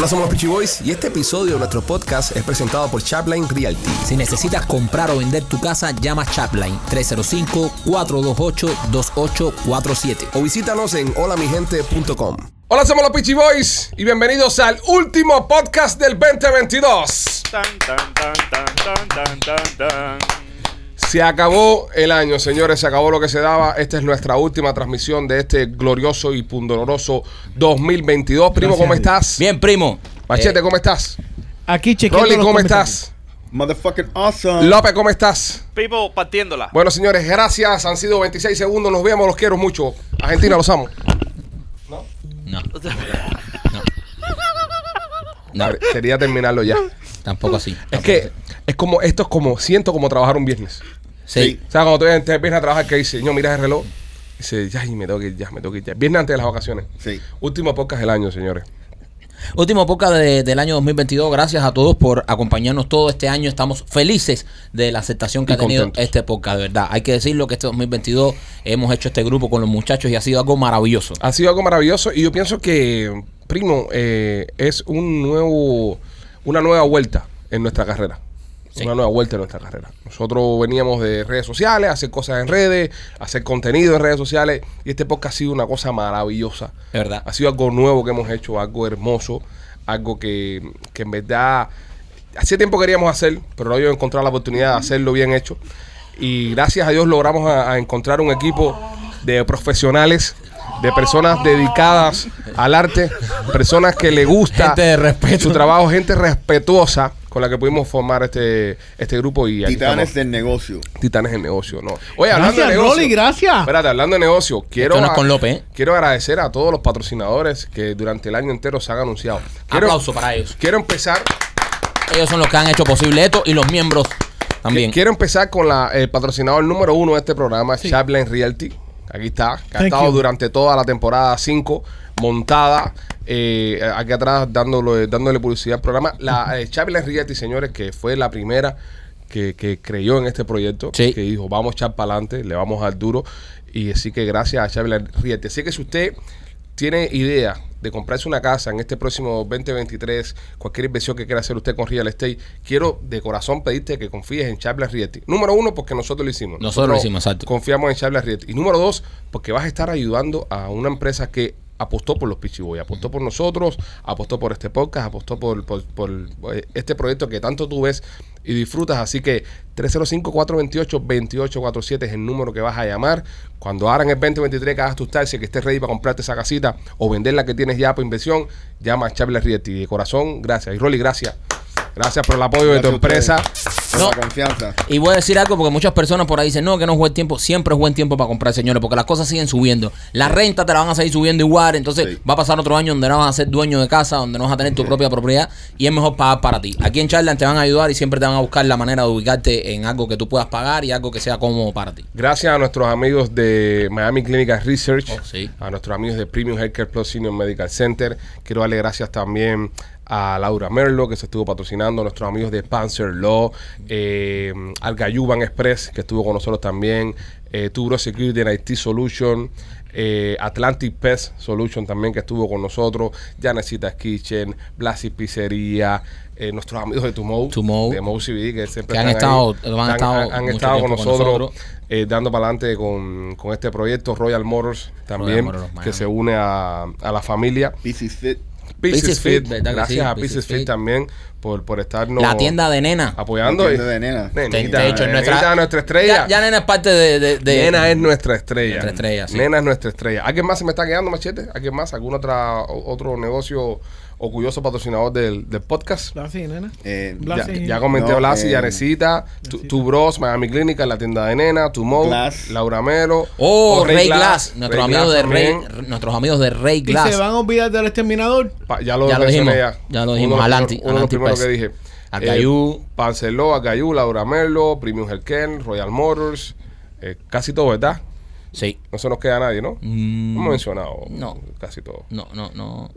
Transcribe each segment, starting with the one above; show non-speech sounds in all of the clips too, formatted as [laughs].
Hola, somos los Peachy Boys y este episodio de nuestro podcast es presentado por Chapline Realty. Si necesitas comprar o vender tu casa, llama Chapline 305-428-2847. O visítanos en holamigente.com. Hola, somos los Peachy Boys y bienvenidos al último podcast del 2022. Tan, tan, tan, tan, tan, tan, tan, tan. Se acabó el año, señores, se acabó lo que se daba. Esta es nuestra última transmisión de este glorioso y pundonoroso 2022. Primo, Gracias ¿cómo estás? Bien, primo. Machete, Eh, ¿cómo estás? Aquí chequeando Rolly, los ¿cómo estás? Motherfucking awesome. López, ¿cómo estás? People partiéndola. Bueno, señores, gracias. Han sido 26 segundos. Nos vemos, los quiero mucho. Argentina, los amo. no. A No, [laughs] ver, Quería terminarlo ya. Tampoco así. Es que es como, esto es como, siento como trabajar un viernes. Sí. O sea, cuando tú vienes te vienes a trabajar, que dice, no, miras el reloj. Dice, ya, y me tengo que ir, ya, me tengo que ir ya. Viernes antes de las vacaciones. Sí. Último podcast del año, señores. Último podcast de- del año 2022. Gracias a todos por acompañarnos todo este año. Estamos felices de la aceptación que Y ha tenido contentos. este podcast, de verdad. Hay que decirlo que este 2022 hemos hecho este grupo con los muchachos y ha sido algo maravilloso. Ha sido algo maravilloso y yo pienso que, primo, eh, es un nuevo, una nueva vuelta en nuestra carrera. Sí. Una nueva vuelta en nuestra carrera. Nosotros veníamos de redes sociales, hacer cosas en redes, hacer contenido en redes sociales y este podcast ha sido una cosa maravillosa. De verdad. Ha sido algo nuevo que hemos hecho, algo hermoso, algo que, que en verdad hacía tiempo queríamos hacer, pero no habíamos encontrado la oportunidad de hacerlo bien hecho. Y gracias a Dios logramos a, a encontrar un equipo de profesionales, de personas dedicadas al arte, personas que le gusta Gente de respeto. su trabajo, gente respetuosa con la que pudimos formar este, este grupo y aquí Titanes estamos. del negocio. Titanes en negocio, ¿no? Oye, hablando Gracias, de negocio. Rolly, gracias. Espérate, hablando de negocio, quiero, Esto no es a- con López, ¿eh? quiero agradecer a todos los patrocinadores que durante el año entero se han anunciado. Quiero, Aplauso para ellos. Quiero empezar, Ellos son los que han hecho posible esto y los miembros también. quiero empezar con la, el patrocinador número uno de este programa, Chapline Realty. Aquí está, que ha Thank estado you. durante toda la temporada 5 montada eh, aquí atrás dándole, dándole publicidad al programa. La eh, Realty, señores, que fue la primera que, que creyó en este proyecto, Sí. que dijo, vamos a echar para adelante, le vamos a dar duro. Y así que gracias a Chapline Realty. Así que si usted tiene idea de comprarse una casa en este próximo 2023, cualquier inversión que quiera hacer usted con Real Estate, quiero de corazón pedirte que confíes en Chapler Realty. Número uno, porque nosotros lo hicimos. Nosotros lo hicimos, exacto. Confiamos en Chapler Realty. Y número dos, porque vas a estar ayudando a una empresa que apostó por los Pichiboy, apostó por nosotros, apostó por este podcast, apostó por, por- por, eh, este proyecto que tanto tú ves y disfrutas. Así que 305-428-2847 es el número que vas a llamar. Cuando ahora en el 2023 que hagas tus taxis, que estés ready para comprarte esa casita o vender la que tienes ya por inversión, llama a Chapler Realty. De corazón, gracias. Y Rolly, gracias. Gracias por el apoyo de tu empresa. Por No. la confianza. Y voy a decir algo porque muchas personas por ahí dicen, no, que no es buen tiempo. Siempre es buen tiempo para comprar, señores, porque las cosas siguen subiendo. La renta te la van a seguir subiendo igual. Entonces Sí. va a pasar otro año donde no vas a ser dueño de casa, donde no vas a tener tu propia propiedad y es mejor pagar para ti. Aquí en Charlan te van a ayudar y siempre te van a buscar la manera de ubicarte en algo que tú puedas pagar y algo que sea cómodo para ti. Gracias a nuestros amigos de Miami Clinical Research, Oh, sí. a nuestros amigos de Premium Healthcare Plus Senior Medical Center. Quiero darle gracias también a Laura Merlo, que se estuvo patrocinando, a nuestros amigos de Panzer Law, eh, al Gayuban Express, que estuvo con nosotros también, eh, Tubro Security and IT Solution, eh, Atlantic Pest Solution también, que estuvo con nosotros, Janecitas Kitchen, Blasi Pizzería, eh, nuestros amigos de Tumo, Tumo. de Mo CBD, que siempre Que han están ahí. estado- han estado han estado con tiempo con nosotros, nosotros. eh, dando para adelante con, con este proyecto Royal Motors también, Motors, Miami. que se une a, a la familia. Fit. Pieces Pieces Fit, Fit, ¿verdad que gracias sí? a Pieces Pieces Fit, Fit. también por, por estarnos La tienda de nena. apoyando. La tienda de nena. Nenita, De hecho, nenita nuestra, es nuestra estrella. Ya, ya nena es parte de... de- de- Nena es nuestra estrella. Nuestra estrella, sí. Nena es nuestra estrella. ¿Alguien más se me está quedando, Machete? ¿Alguien más? ¿Algún otra, otro negocio orgulloso patrocinador del, del podcast? Blasi, nena. Eh, Ya, Blasi. ya comenté No, Blasi, eh, Yanesita, tu, tu Bros, Miami Clínica, la tienda de nena, tu Mo. Laura Melo. Oh, o Rey Glass. Nuestros Rey amigos Glass de Rey, nuestros amigos de Rey Y Glass. se van a olvidar del exterminador. Pa- ya lo, Ya lo dijimos, ya lo dijimos. Alanti, Uno de los Alanti primeros Pest. que dije. Acayú. Eh, Panceló, Acayú, Laura Merlo, Premium Healthcare, Royal Motors. eh, casi todo, ¿verdad? Sí. No se nos queda nadie, ¿no? Mm, Hemos mencionado no. casi todo. No, no, no.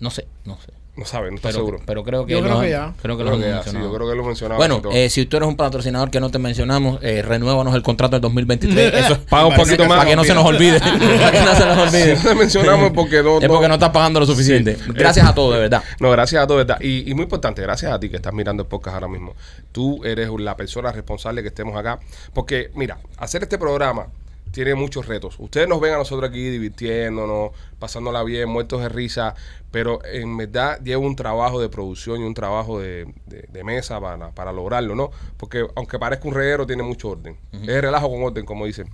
No sé, no sé. No sabe, no está Pero, seguro. pero creo que Yo creo lo- que ya. Creo que Creo lo que hemos ya, sí, yo creo que lo mencionaba. Bueno, eh, si tú eres un patrocinador que no te mencionamos, eh, renuévanos el contrato del 2023. [laughs] Eso Paga un poquito más. [laughs] para que no se nos olvide. para que no se nos olvide. Si no te mencionamos es porque no- Es porque no estás pagando lo suficiente. Gracias a todos, de verdad. No, gracias a todos, ¿verdad? Y, y muy importante, gracias a ti que estás mirando el podcast ahora mismo. Tú eres la persona responsable que estemos acá. Porque, mira, hacer este programa tiene muchos retos. Ustedes nos ven a nosotros aquí divirtiéndonos, pasándola bien, muertos de risa, pero en verdad lleva un trabajo de producción y un trabajo de, de- de mesa para, para lograrlo, ¿no? Porque aunque parezca un reguero, tiene mucho orden. Es relajo con orden, como dicen.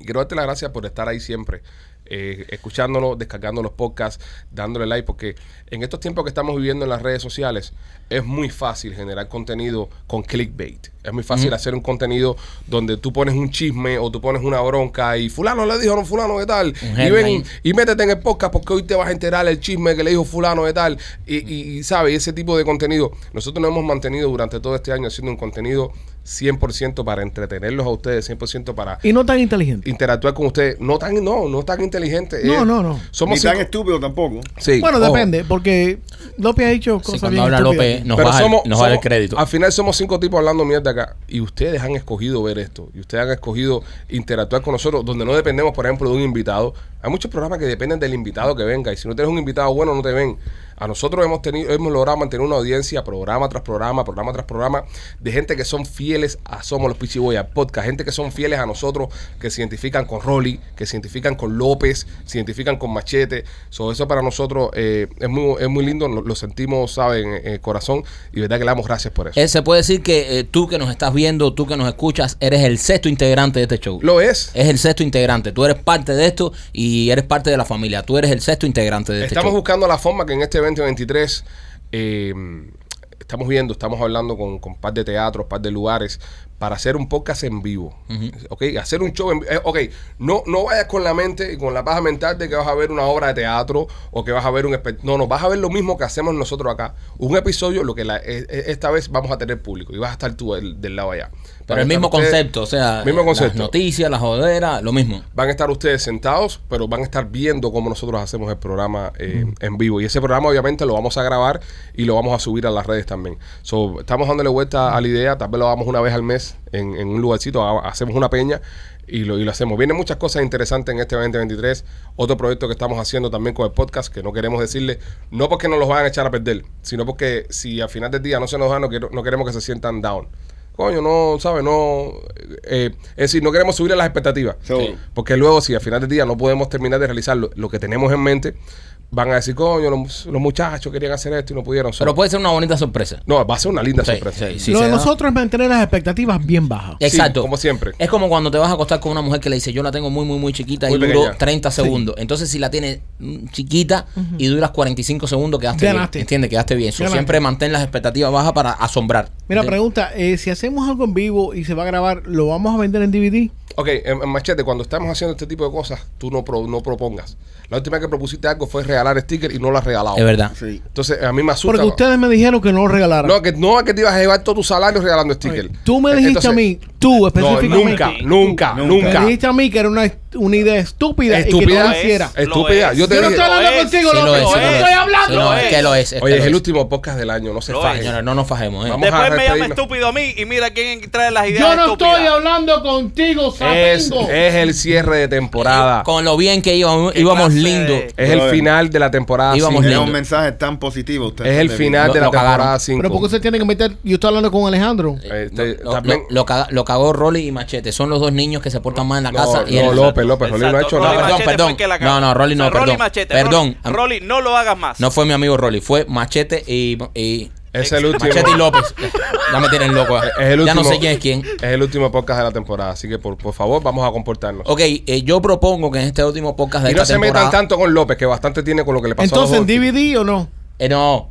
Y quiero darte las gracias por estar ahí siempre, eh, escuchándonos, descargando los podcasts, dándole like, porque en estos tiempos que estamos viviendo en las redes sociales es muy fácil generar contenido con clickbait. Es muy fácil hacer un contenido donde tú pones un chisme o tú pones una bronca y fulano le dijo, no fulano de tal. Y ven y métete en el podcast porque hoy te vas a enterar el chisme que le dijo fulano de tal. Y, y, y, ¿sabes? Ese tipo de contenido. Nosotros nos hemos mantenido durante todo este año haciendo un contenido 100% para entretenerlos a ustedes, 100% para Y no tan inteligente. interactuar con ustedes. No tan, no, no tan inteligente. No, Eh, no, no. Somos Ni tan cinco- estúpido tampoco. Sí, bueno, ojo. depende, porque López ha dicho Sí, cosas cuando bien habla. López, nos Pero el- somos- nos baja el crédito. Al final somos cinco tipos hablando mierda acá. Y ustedes han escogido ver esto. Y ustedes han escogido interactuar con nosotros, donde no dependemos, por ejemplo, de un invitado. Hay muchos programas que dependen del invitado que venga. Y si no tienes un invitado bueno, no te ven. A nosotros hemos tenido, hemos logrado mantener una audiencia programa tras programa, programa tras programa, de gente que son fieles a Somos los Pichiboy, al podcast, gente que son fieles a nosotros, que se identifican con Rolly, que se identifican con López, se identifican con Machete. So, eso para nosotros eh, es, muy, es muy lindo, lo, lo sentimos, ¿saben?, en el corazón, y verdad que le damos gracias por eso. Eh, se puede decir que eh, tú que nos estás viendo, tú que nos escuchas, eres el sexto integrante de este show. Lo es. Es el sexto integrante. Tú eres parte de esto y eres parte de la familia. Tú eres el sexto integrante de este Estamos show. buscando la forma que en este 2023 eh, estamos viendo, estamos hablando con, con un par de teatros, un par de lugares para hacer un podcast en vivo. ¿Ok? Hacer un show en vivo. ok, no, no vayas con la mente y con la paja mental de que vas a ver una obra de teatro o que vas a ver un... No, no, vas a ver lo mismo que hacemos nosotros acá. Un episodio, lo que la- e- e- esta vez vamos a tener público y vas a estar tú del, del lado allá. Pero Van el mismo ustedes- concepto, o sea, Mismo concepto. las noticias, las joderas, lo mismo. Van a estar ustedes sentados, pero van a estar viendo cómo nosotros hacemos el programa eh, en vivo. Y ese programa obviamente lo vamos a grabar y lo vamos a subir a las redes también. So, estamos dándole vuelta a la idea, tal vez lo hagamos una vez al mes en, en un lugarcito, ha- hacemos una peña y lo, y lo hacemos. Vienen muchas cosas interesantes en este 2023. Otro proyecto que estamos haciendo también con el podcast, que no queremos decirle, no porque nos los vayan a echar a perder, sino porque si al final del día no se nos da, no, quiero- no queremos que se sientan down. Coño, no, ¿sabes? No. eh, es decir, no queremos subir las expectativas. Porque luego, si al final del día no podemos terminar de realizar lo, lo que tenemos en mente, van a decir, coño, los, los muchachos querían hacer esto y no pudieron. So- Pero puede ser una bonita sorpresa. no, va a ser una linda Sí, sorpresa. sí, sí, Lo de nosotros es mantener las expectativas bien bajas. Exacto. como siempre. Es como cuando te vas a acostar con una mujer que le dice, yo la tengo muy, muy, muy chiquita Muy y duró pequeña. 30 segundos. Entonces, si la tienes mm, chiquita y duras 45 segundos, quedaste Ganaste. bien. ¿Entiendes? Quedaste bien. So, siempre mantén las expectativas bajas para asombrar. Mira, ¿Entiendes? pregunta, eh, si hacemos algo en vivo y se va a grabar, ¿lo vamos a vender en DVD? Ok, en, en Machete, cuando estamos haciendo este tipo de cosas, tú no, pro- no propongas. La última vez que propusiste algo fue regalar sticker y no lo has regalado. Es verdad. Sí. Entonces, a mí me asusta. Porque ustedes me dijeron que no lo regalaran. No, que no es que te ibas a llevar todo tu salario regalando sticker. Tú me dijiste Entonces, a mí, tú No, específicamente. nunca, nunca, Nunca. nunca. Me dijiste a mí que era una, una idea estúpida, y que Estúpida. no hiciera. es. Estúpida. es. Yo te Yo no dije. estoy hablando contigo, Sí es, yo sí no estoy es. hablando. Sí, no, es que lo es. Oye, es el último podcast del año, no se fajen. Señores, no nos fajemos, ¿eh? Vamos Después a me llama estúpido a mí y mira quién trae las ideas Yo no estúpidas. estoy hablando contigo, Es, sapingo. es el cierre de temporada. Con lo bien que íbamos, ¿Qué íbamos lindo. Es el final de la temporada Íbamos 5. Es lindo. un mensaje tan positivo. Usted Es el final de la temporada 5. Pero ¿por qué se tiene que meter? Yo estoy hablando con Alejandro. Este, Lo, también- lo- cagó Rolly y Machete. Son los dos niños que se portan mal en la No, casa. y no, él- López, López, Rolly no ha hecho Rolly nada. Perdón, perdón. No, no, Rolly no, perdón. Machete, Perdón. Rolly, Rolly, no lo hagas más. No fue mi amigo Rolly, fue Machete y, y- es el último. Machete y López. Ya me tienen loco. Es el ya no sé quién es quién. Es el último podcast de la temporada, así que por, por favor vamos a comportarnos. Ok, eh, yo propongo que en este último podcast de y no esta se temporada... metan tanto con López, que bastante tiene con lo que le pasó Entonces, a ¿en. DVD o no? Eh, no,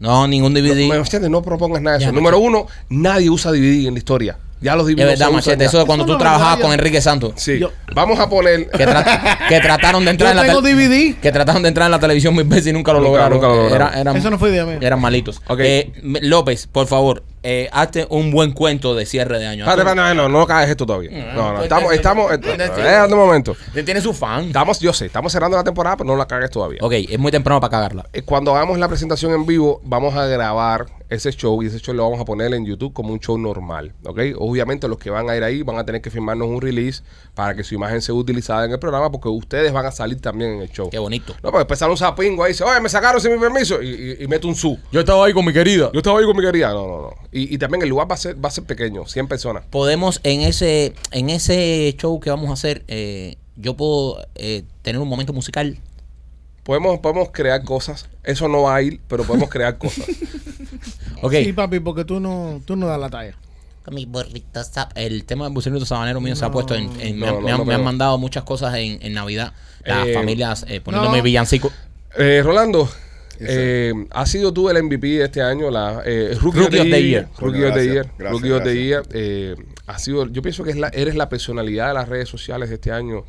no, ningún DVD. No, no propongas nada de Ya, eso. Número uno, nadie usa DVD en la historia. Ya los DVD es verdad, Machete. Eso de cuando Eso tú es trabajabas con Enrique Santos. Sí. Yo- Vamos a poner... Que, tra- [laughs] que trataron de entrar Yo en la tengo tel- DVD. que trataron de entrar en la televisión mil veces y nunca lo Nunca- lograron. nunca lo lograron. Era- eran, Eso no fue idea mía. eran malitos. Ok. Eh, m- López, por favor, eh, hazte un buen cuento de cierre de año. Espérate, espérate, no, no, no caes esto todavía. No, no, pues, estamos, estamos, eh, un momento. Tiene su fan. Estamos, yo sé, estamos cerrando la temporada, pero no la cagues todavía. Ok, es muy temprano para cagarla. Eh, Cuando hagamos la presentación en vivo, vamos a grabar ese show y ese show lo vamos a poner en YouTube como un show normal, ¿ok? Obviamente los que van a ir ahí van a tener que firmarnos un release para que su imagen sea utilizada en el programa porque ustedes van a salir también en el show. Qué bonito. No, porque empezaron un zapingo ahí y dice, oye, me sacaron sin mi permiso y, y, y mete un su. Yo estaba ahí con mi querida. Yo estaba ahí con mi querida. No, no, no. Y, y también el lugar va a ser, va a ser pequeño, 100 personas. Podemos en ese en ese show que vamos a hacer, eh, yo puedo eh, tener un momento musical. Podemos, podemos crear cosas. Eso no va a ir, pero podemos crear cosas. [laughs] Ok. Sí, papi, porque tú no, tú no das la talla. Con mis burritos sab- El tema del bucerito sabanero mío se ha puesto en. en- me, No, han- no, me han, no, me han pero- mandado muchas cosas en, en Navidad. Las Eh, familias eh, poniéndome no. villancico. Eh, Rolando, eh, has sido tú el MVP de este año, la eh, Rookie, Rookie of the Year. Rookie of the gracias, Year. gracias, Rookie of the Year. eh, ha sido, yo pienso que es la, eres la personalidad de las redes sociales de este año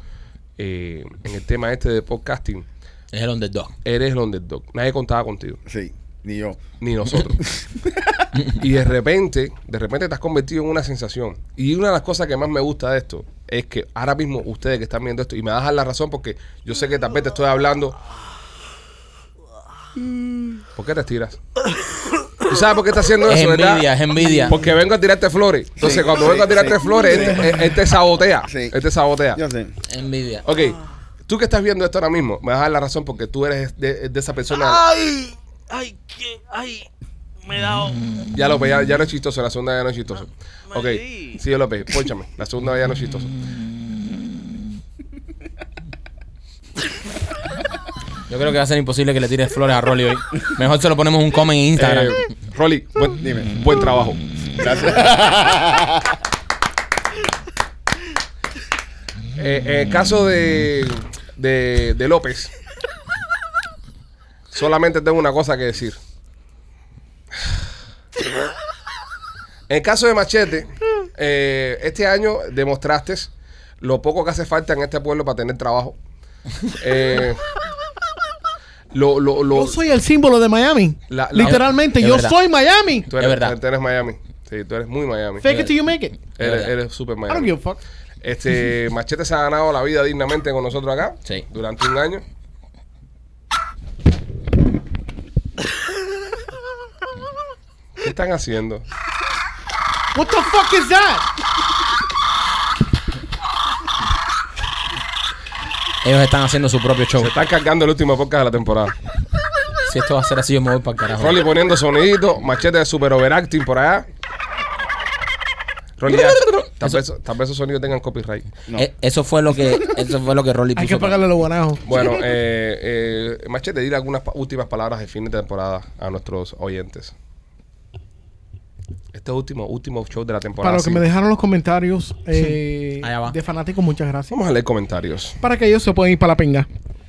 eh, en el tema este de podcasting. Es el underdog. Eres el underdog. Nadie contaba contigo, Sí, ni yo. ni nosotros. [laughs] y de repente, de repente te has convertido en una sensación. Y una de las cosas que más me gusta de esto es que ahora mismo ustedes que están viendo esto, y me dar la razón porque yo sé que tal vez te estoy hablando. ¿Por qué te estiras? ¿Tú sabes por qué está haciendo Es eso, verdad? envidia, es envidia. Porque vengo a tirarte flores. Entonces, Sí, cuando sí, vengo a tirarte sí. flores, él, te- él te sabotea. Sí. Él te sabotea. Yo sé. Envidia. Ok, tú que estás viendo esto ahora mismo, me vas a dar la razón porque tú eres de, de esa persona. Ay, ay, qué, ay, me he dado. Ya lo ya, ya no es chistoso, la segunda ya no es chistoso. Ah, Ok, sí. sí, yo lo pónchame. La segunda ya no es chistoso. Yo creo que va a ser imposible que le tires flores a Rolly hoy. Mejor se lo ponemos un comment en Instagram. Eh, Rolly, buen, Dime. buen trabajo. Gracias. [laughs] Eh, en el caso de, de, de López, solamente tengo una cosa que decir. En el caso de Machete, eh, este año demostraste lo poco que hace falta en este pueblo para tener trabajo. Eh, lo, lo, lo- Yo soy el símbolo de Miami. La- la- Literalmente, yo verdad. soy Miami. tú eres, es verdad. tú eres Miami. Sí, tú eres muy Miami. Fake it till you make it. Eres, eres super I don't Miami. give a fuck. Este, [laughs] Machete se ha ganado la vida dignamente con nosotros acá. Sí. Durante un año. ¿Qué están haciendo? What the fuck is that? Ellos están haciendo su propio show. Se están cargando el último podcast de la temporada. Si esto va a ser así, yo me voy para el carajo. Rolly poniendo sonidito, Machete de super overacting por allá. Rolly ya. Tal vez, tal vez esos sonidos tengan copyright. No. Eh, eso fue lo que eso fue lo que Rolly puso. Hay que pagarle los guanajos. Bueno, eh, eh, Machete, dile algunas pa- últimas palabras de fin de temporada a nuestros oyentes. Este último, último show de la temporada. Para los que sí. me dejaron los comentarios eh, de fanáticos, muchas gracias. Vamos a leer comentarios. Para que ellos se puedan ir para la pinga.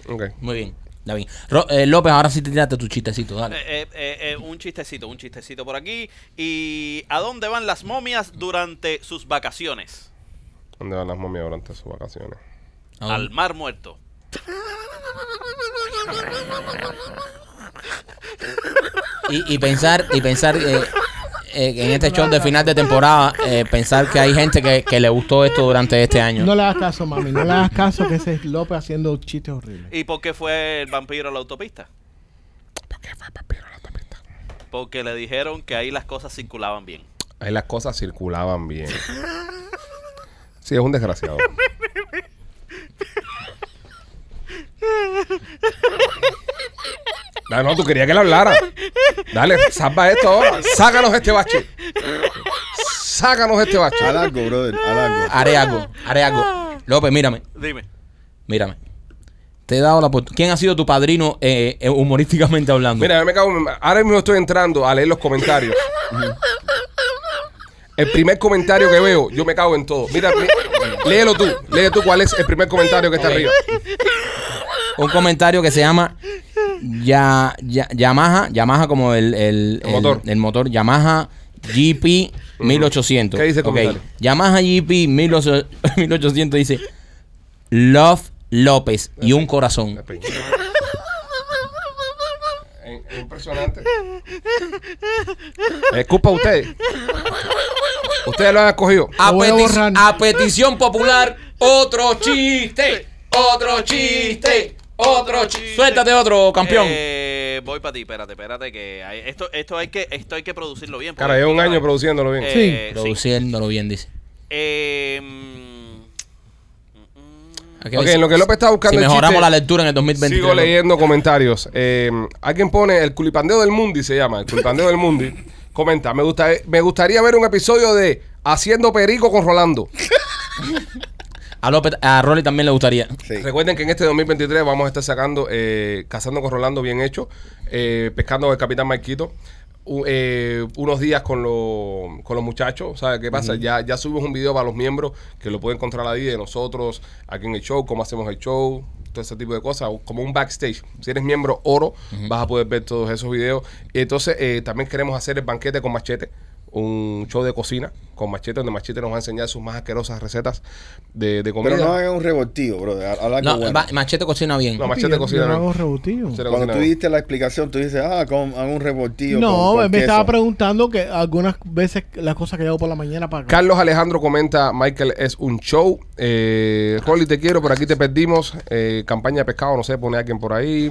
Ok. Muy bien. Está bien. Ro- eh, López, ahora sí te tiraste tu chistecito, dale. Eh, eh, eh, eh, un chistecito, un chistecito por aquí. ¿Y a dónde van las momias durante sus vacaciones? ¿Dónde van las momias durante sus vacaciones? ¿A Al mar muerto. Y, y pensar, y pensar eh, eh, en este show de final de temporada, eh, pensar que hay gente que, que le gustó esto durante este año. No le hagas caso, mami. No le hagas caso que ese es López haciendo chistes horribles. ¿Y por qué fue el vampiro a la autopista? ¿Por qué fue papiro a la autopista? Porque le dijeron que ahí las cosas circulaban bien. Ahí las cosas circulaban bien. Sí, es un desgraciado. [laughs] Dale, no, tú querías que le hablara. Dale, salva esto ahora. Sácanos este bache. Sácanos este bache. Haz algo, brother. Haz algo. Haré algo, haré algo. López, mírame, Dime. mírame. Te he dado la oportunidad. ¿Quién ha sido tu padrino eh, eh, humorísticamente hablando? Mira, me cago, en- ahora mismo estoy entrando a leer los comentarios. El primer comentario que veo, yo me cago en todo. Mira, mi- léelo tú, lee tú cuál es el primer comentario que está arriba. Un comentario que se llama ya, ya- Yamaha, Yamaha como el, el, El motor. el motor, Yamaha GP 1800. ¿Qué dice el Ok. comentario? Yamaha GP 1800 [laughs] dice Love López y un corazón. Impresionante. Es culpa de ustedes. Ustedes lo han escogido. Lo peti- a petición popular, otro chiste. Otro chiste. Otro chiste. Suéltate otro, campeón. Eh, voy para ti, espérate, espérate que hay- esto esto hay que esto hay que producirlo bien. Cara, porque llevo un año produciéndolo bien. Eh, sí. Produciéndolo bien, dice. Eh, mm, Ok, ver si- en lo que López está buscando Si el mejoramos chiste, la lectura en el 2023. Sigo leyendo comentarios. Eh, alguien pone el culipandeo del mundi, se llama, el culipandeo del mundi. [laughs] Comenta, me, gusta, me gustaría ver un episodio de Haciendo Perico con Rolando. [laughs] A López, a Rolly también le gustaría. Sí. Recuerden que en este 2023 vamos a estar sacando eh, Cazando con Rolando bien hecho, eh, Pescando con el Capitán Marquito. eh, unos días con, lo- con los muchachos, ¿sabes qué pasa? ya, ya subimos un video para los miembros que lo pueden encontrar ahí de nosotros, aquí en el show, cómo hacemos el show, todo ese tipo de cosas, como un backstage. Si eres miembro oro, vas a poder ver todos esos videos. Entonces eh, también queremos hacer el banquete con machete, un show de cocina con machete, donde machete nos va a enseñar sus más asquerosas recetas de, de comida. Pero no hagan un revoltillo, bro. Habla No, bueno. Machete cocina bien. No, machete yo- cocina. yo no bien. hago. Machete Cuando tú diste la explicación, tú dices, ah, con, hagan un revoltillo. No, con, con me estaba preguntando que algunas veces las cosas que hago por la mañana para acá. Carlos Alejandro comenta, Michael es un show. Eh, Rolly, te quiero, por aquí te perdimos. Eh, campaña de pescado, no sé, pone alguien por ahí.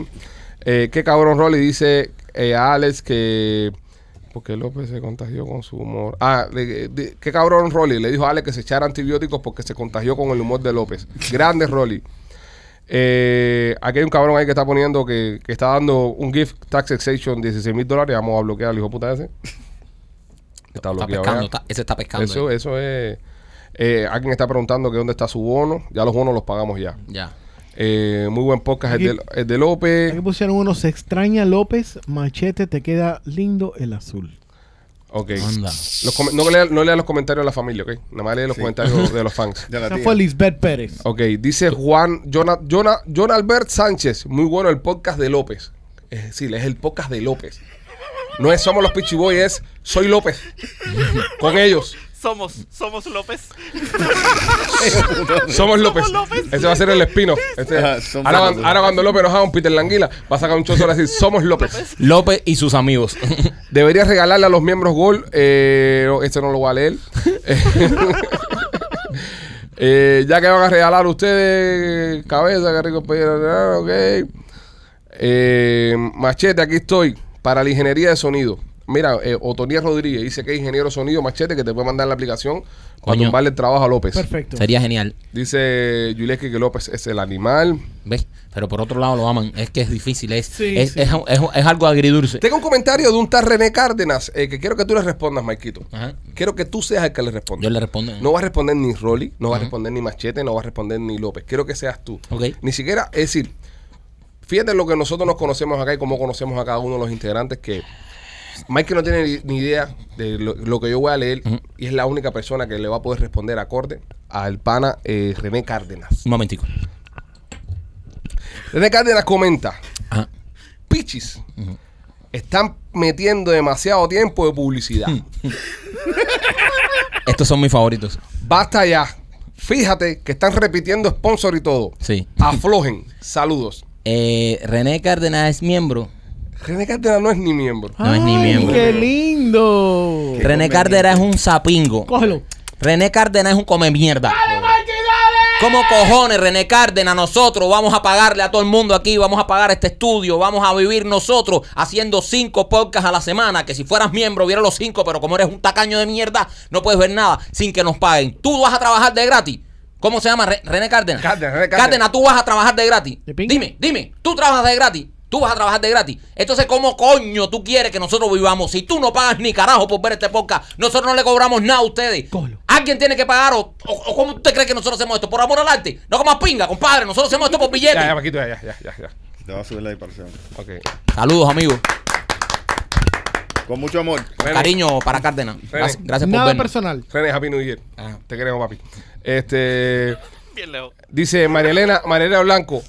Eh, qué cabrón Rolly dice eh, a Alex que... Porque López se contagió con su humor. Ah, de- de- qué cabrón Rolly. Le dijo a Alex que se echara antibióticos porque se contagió con el humor de López. Grande Rolly. Eh, aquí hay un cabrón ahí que está poniendo que, que está dando un gift tax exemption 16 mil dólares. Vamos a bloquear al hijo puta ese. Está Está pescando, está- ese está pescando. Eso, eh. eso es. eh, alguien está preguntando que dónde está su bono. Ya los bonos los pagamos ya. Ya. Eh, muy buen podcast el Aquí- de, el de López. Aquí pusieron uno, se extraña López, machete, te queda lindo el azul. Ok. Anda. Los no, lea, no lea los comentarios de la familia, ¿ok? Nada más lee los Sí. comentarios [laughs] de los fans. De la Esa fue Lisbeth Pérez. Ok, dice Juan, Jonah, Jonah, John Albert Sánchez. Muy bueno el podcast de López. Es decir, es el podcast de López. No es Somos los Pichiboy, es Soy López. [laughs] Con ellos. Somos [laughs] somos López. Somos López. Ese va a ser el espino. Este, Ajá, somos ahora, López. cuando- ahora cuando López nos haga un Peter Languila, va a sacar un chozo y va a decir Somos López. López y sus amigos. [laughs] Deberías regalarle a los miembros Gol. Eh, no, este no lo voy a leer. [laughs] Eh, ya que van a regalar ustedes cabeza, que rico pedir, ok. Eh, machete, aquí estoy para la ingeniería de sonido. Mira, eh, Otoniel Rodríguez dice que es ingeniero sonido Machete que te puede mandar la aplicación para Coño. tumbarle el trabajo a López. Perfecto. Sería genial. Dice Yuleski que López es el animal. ¿Ves? Pero por otro lado lo aman. Es que es difícil. Es, Sí, es, sí. es- es- es algo agridulce. Tengo un comentario de un tal René Cárdenas eh, que quiero que tú le respondas, Maikito. Ajá. Quiero que tú seas el que le responda. Yo le respondo. No va a responder ni Rolly, no va a responder ni Machete, no va a responder ni López. Quiero que seas tú. Ok. Ni siquiera, es decir, fíjate lo que nosotros nos conocemos acá y cómo conocemos a cada uno de los integrantes que Mike no tiene ni, idea de lo, lo que yo voy a leer y es la única persona que le va a poder responder acorde al pana eh, René Cárdenas. Un momentico. René Cárdenas comenta, Ajá. Pichis, están metiendo demasiado tiempo de publicidad. Estos son mis favoritos. Basta ya. Fíjate que están repitiendo sponsor y todo. Sí. Aflojen. Saludos. Eh, René Cárdenas es miembro. René Cárdenas no es ni miembro. No es ni Ay, miembro. ¡Qué lindo! Qué René. Cárdenas es un sapingo. Cógelo. René Cárdenas es un come mierda. ¿Cómo cojones, René Cárdenas? Nosotros vamos a pagarle a todo el mundo aquí, vamos a pagar este estudio, vamos a vivir nosotros haciendo cinco podcasts a la semana. Que si fueras miembro, viera los cinco, pero como eres un tacaño de mierda, no puedes ver nada sin que nos paguen. Tú vas a trabajar de gratis. ¿Cómo se llama? Re- René Cárdenas. Cárdenas, René Cárdenas. tú vas a trabajar de gratis. Dime, dime, tú trabajas de gratis. Tú vas a trabajar de gratis. Entonces, ¿cómo coño tú quieres que nosotros vivamos? Si tú no pagas ni carajo por ver este podcast, nosotros no le cobramos nada a ustedes. Cógelo. ¿Alguien tiene que pagar o, o- o cómo usted cree que nosotros hacemos esto? ¿Por amor al arte? No como pinga, compadre. Nosotros hacemos esto por billetes. Ya, ya, Paquito, ya, ya, ya, ya, ya. Te va a subir la dispersión. Ok. Saludos, amigos. Con mucho amor. René, Cariño para Cárdenas. Gracias, gracias por Nada vernos. personal. René, Happy New Year. Ah. Te queremos, papi. Este. Bien lejos. Dice María Elena, María Elena Blanco.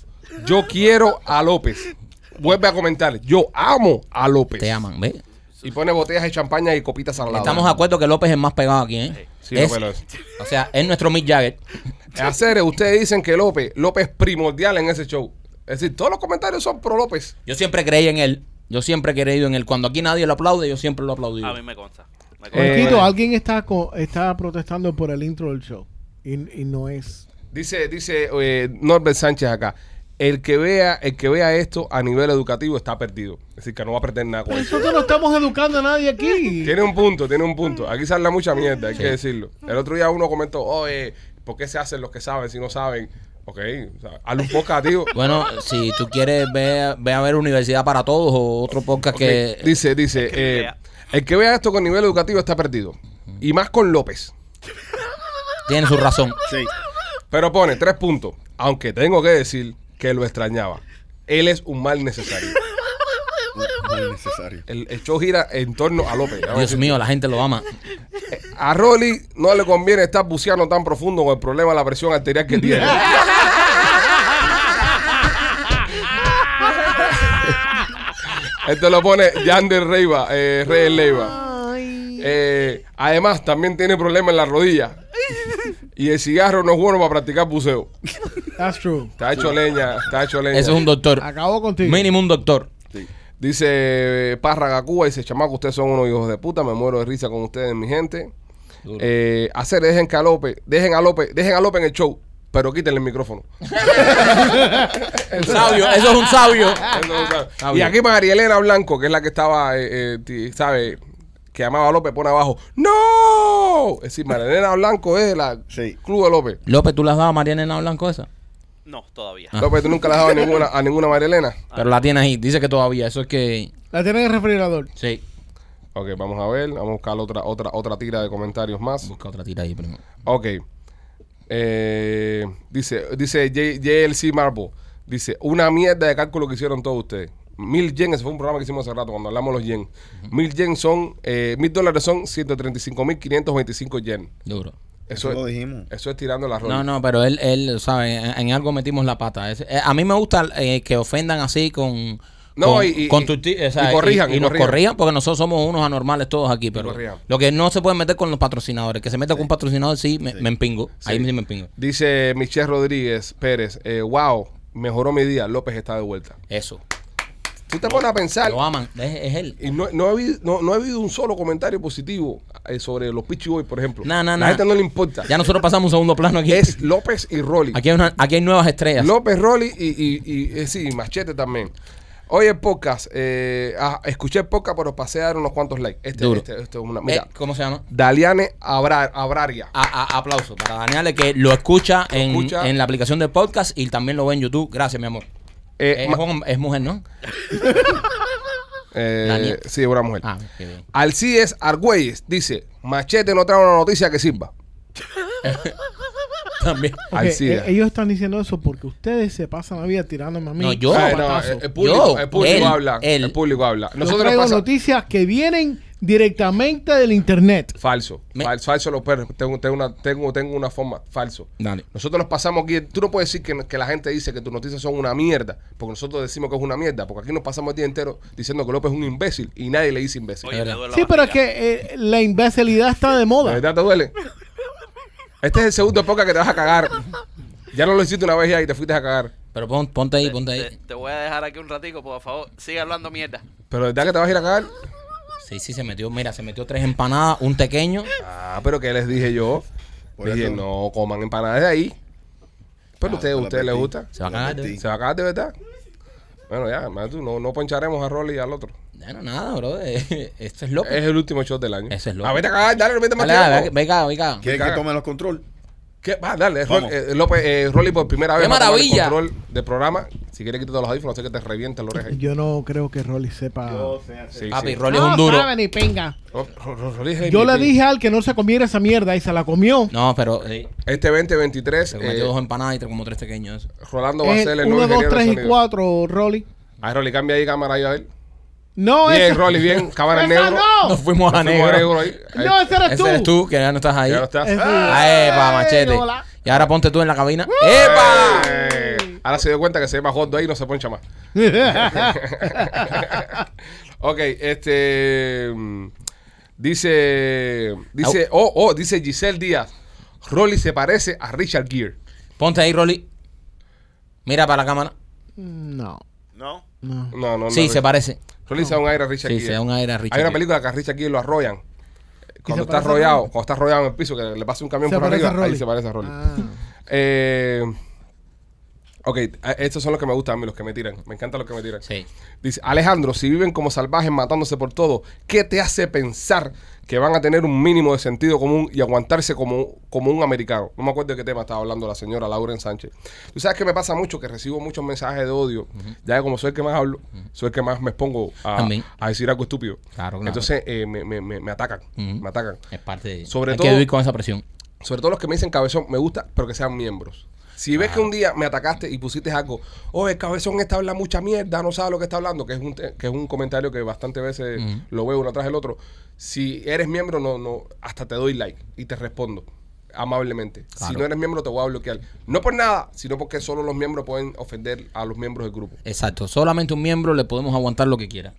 Yo quiero a López. Vuelve a comentar. Yo amo a López. Te aman, ¿ves? Y pone botellas de champaña y copitas al lado. Estamos de acuerdo que López es el más pegado aquí, ¿eh? Sí, Es- López lo es. O sea, es nuestro Mick Jagger. [laughs] Hacer, ustedes dicen que López, López es primordial en ese show. Es decir, todos los comentarios son pro López. Yo siempre creí en él. Yo siempre he creído en él. Cuando aquí nadie lo aplaude, yo siempre lo aplaudí. A mí me consta. Me consta. Eh, alguien está, co- está protestando por el intro del show. Y, y no es. Dice, dice eh, Norbert Sánchez acá. El que vea, el que vea esto a nivel educativo está perdido. Es decir, que no va a perder nada con eso. Nosotros no estamos educando a nadie aquí. Tiene un punto, tiene un punto. Aquí habla mucha mierda, hay que decirlo. El otro día uno comentó, oye, ¿por qué se hacen los que saben si no saben? Ok, o sea, hazle un podcast, tío. Bueno, si tú quieres, ve, ve a ver Universidad para Todos o otro podcast que... Dice, dice, El que eh, el que vea esto con nivel educativo está perdido. Y más con López. Tiene su razón. Sí. Pero pone tres puntos. Aunque tengo que decir que lo extrañaba. Él es un mal necesario. Muy necesario. El, el show gira en torno a López. Dios mío, la gente lo ama. A Rolly no le conviene estar buceando tan profundo con el problema de la presión arterial que tiene. [laughs] Esto lo pone Yander Reiva, eh, Rey Leiva. Eh, además, también tiene problemas en la rodilla. Y el cigarro no es bueno para practicar buceo. That's true. Está hecho leña, está hecho leña. Eso es un doctor. Acabo contigo. Mínimo un doctor. Dice eh, Párraga Cuba, dice, chamaco, ustedes son unos hijos de puta, me muero de risa con ustedes, mi gente. Eh, hacer, dejen que a López, dejen a López, dejen a López en el show, pero quítenle el micrófono. [laughs] Un sabio, eso es un sabio. Eso no sabe. Está y aquí María Elena Blanco, que es la que estaba, eh, eh, ¿sabe? Que llamaba a López, pone abajo, ¡No! Es decir, María Elena Blanco es la Sí. Club de López. López, ¿tú le has dado a María Nena Blanco esa? No, todavía. Ah. López, tú nunca le has dado a ninguna, a ninguna María Elena. [laughs] Pero la tienes ahí. Dice que todavía. Eso es que... La tiene en el refrigerador. Sí. Ok, vamos a ver, vamos a buscar otra, otra, otra tira de comentarios más. Busca otra tira ahí primero. Ok. Eh, dice, dice J- JLC Marble. Dice, una mierda de cálculo que hicieron todos ustedes. Mil yen, ese fue un programa que hicimos hace rato cuando hablamos de los yen. Mil yen son, eh, mil dólares son 135 mil 525 yen. Duro. Eso, Eso lo es, dijimos. eso es tirando la rola. No, no, pero él, él sabe, en, en algo metimos la pata. Es- eh, a mí me gusta eh, que ofendan así con... No, con, y- y- con y- tu ti- o sea, y corrijan, y, y nos corrijan. corrijan porque nosotros somos unos anormales todos aquí, pero lo que no se puede meter con los patrocinadores, que se meta con un patrocinador sí, me, me empingo, Sí. ahí sí me empingo. Dice Michelle Rodríguez Pérez, eh, wow, mejoró mi día, López está de vuelta. Eso, Tú te pones a pensar, lo aman, es, es él. y no, no, ha habido, no, no ha habido un solo comentario positivo eh, sobre los Pichi Boys, por ejemplo. No, no, La no. gente no le importa. Ya nosotros pasamos a segundo plano aquí. Es López y Rolly. Aquí hay, una- aquí hay nuevas estrellas. López, Rolly y, y, y, eh, sí, Machete también. Oye, podcast. Eh, ah, escuché podcast, pero pasé a dar unos cuantos likes. Este, Duro. este, este es una. Eh, ¿Cómo se llama? Daliane Abra- Abraria. A- a- aplauso para Daniel que lo escucha, en, escucha. en la aplicación de podcast y también lo ve en YouTube. Gracias, mi amor. Eh, es, es mujer, ¿no? [laughs] eh, sí, una mujer. Ah, qué bien. Alcides Argüelles dice: Machete no trae una noticia que sirva. [laughs] También. Ok, Alcides. eh, ellos están diciendo eso porque ustedes se pasan la vida tirándome a mí. No, yo. Ay, no, el, el público, Yo, el público él, habla. él. El público habla. Yo Nosotros traigo pasa- noticias que vienen directamente del internet. Falso. Me- Fal- falso los perros. Tengo, tengo, una, tengo, tengo una forma. Falso. Dale. Nosotros nos pasamos aquí. Tú no puedes decir que, que la gente dice que tus noticias son una mierda. Porque nosotros decimos que es una mierda. Porque aquí nos pasamos el día entero diciendo que López es un imbécil. Y nadie le dice imbécil. Oye, me duele la Sí, pero es barriga. que eh, la imbecilidad está de ¿De moda. verdad te duele? Este es el segundo época que te vas a cagar. Ya no lo hiciste una vez ya y te fuiste a cagar. Pero pon- ponte ahí, Te, ponte te- ahí. te voy a dejar aquí un ratico, por favor. Sigue hablando mierda. Pero ¿de verdad que te vas a ir a cagar? Sí, sí, se metió. Mira, se metió tres empanadas, un pequeño. Ah, pero ¿qué les dije yo? Por dije, eso- no coman empanadas de ahí. Pero a Ah, ustedes, te a ustedes les gusta. Se va a cagar. de- Sí. ¿Se va a cagar de verdad? Bueno, ya, más tú, no, no poncharemos a Rolly y al otro. Bueno, nada, bro. [laughs] Esto es loco. Es el último shot del año. Ese es loco. Ah, vete a cagar, dale, no más venga, venga. ¿Quieres que tome los control? ¿Qué? Va, dale, Vamos. Eh, López, eh, Rolly por primera vez ¡Qué va a tomar maravilla! el control del programa. Si quieres quítate los audífonos, sé que te revienta la oreja. ahí. Yo no creo que Rolly sepa. Sí, Papi, sí. Rolly es un duro. sabe ni pinga. Ro- Ro- Ro- Rolly es el Yo le MVP. dije al que no se comiera esa mierda y se la comió. No, pero eh, Este 2023, se eh, metió dos empanadas y tres- como tres pequeños. eso. Rolando va a Es ser el nuevo 1, 2, ingeniero de 3 y sonido. 4, Rolly. Ay, Rolly, cambia ahí cámara ahí a ver. No, Bien, ese- Rolly, bien. [laughs] Cámara en ¡Esa negro. no! Nos fuimos a Nos fuimos negro. ahí. Ahí. No, ese eres Ese tú. eres tú, que ya no estás ahí. Ya no estás. Ese- Ah, epa, machete. hola. Y ahora ponte tú en la cabina. ¡Epa! Eh, ahora se dio cuenta que se ve más gordo ahí y no se poncha más. [laughs] ok, este. mm, Dice. Dice. Oh, oh, dice Giselle Díaz. Rolly se parece a Richard Gere. Ponte ahí, Rolly. Mira para la cámara. No. ¿No? No. No, no, no. Sí, se parece. Rolly se da un aire a Richard Sí, Gere. se da un aire a Richard Hay una Gere. película que a Richard Gere lo arrollan. Cuando está parece a arrollado, Rolly? cuando está arrollado en el piso, que le pasa un camión Se por parece arriba, a ahí se parece a Rolly. Ah. Eh, ok, estos son los que me gustan a mí, los que me tiran. Me encantan los que me tiran. Sí. Dice, Alejandro, si viven como salvajes matándose por todo, ¿qué te hace pensar que van a tener un mínimo de sentido común y aguantarse como, como un americano? No me acuerdo de qué tema estaba hablando la señora Lauren Sánchez. Tú sabes que me pasa mucho que recibo muchos mensajes de odio, ya que como soy el que más hablo, soy el que más me expongo a, decir algo estúpido. Claro, claro. Entonces eh, me, me- me- me atacan, me atacan. Es parte de. Sobre Hay todo- que vivir con esa presión. Sobre todo los que me dicen cabezón, me gusta, pero que sean miembros. Si ves que un día me atacaste y pusiste algo, oh, el cabezón está hablando mucha mierda, no sabe lo que está hablando, que es un, que es un comentario que bastantes veces lo veo uno tras el otro. Si eres miembro, no, no, hasta te doy like y te respondo amablemente. Si no eres miembro, te voy a bloquear. No por nada, sino porque solo los miembros pueden ofender a los miembros del grupo. Exacto. Solamente un miembro le podemos aguantar lo que quiera.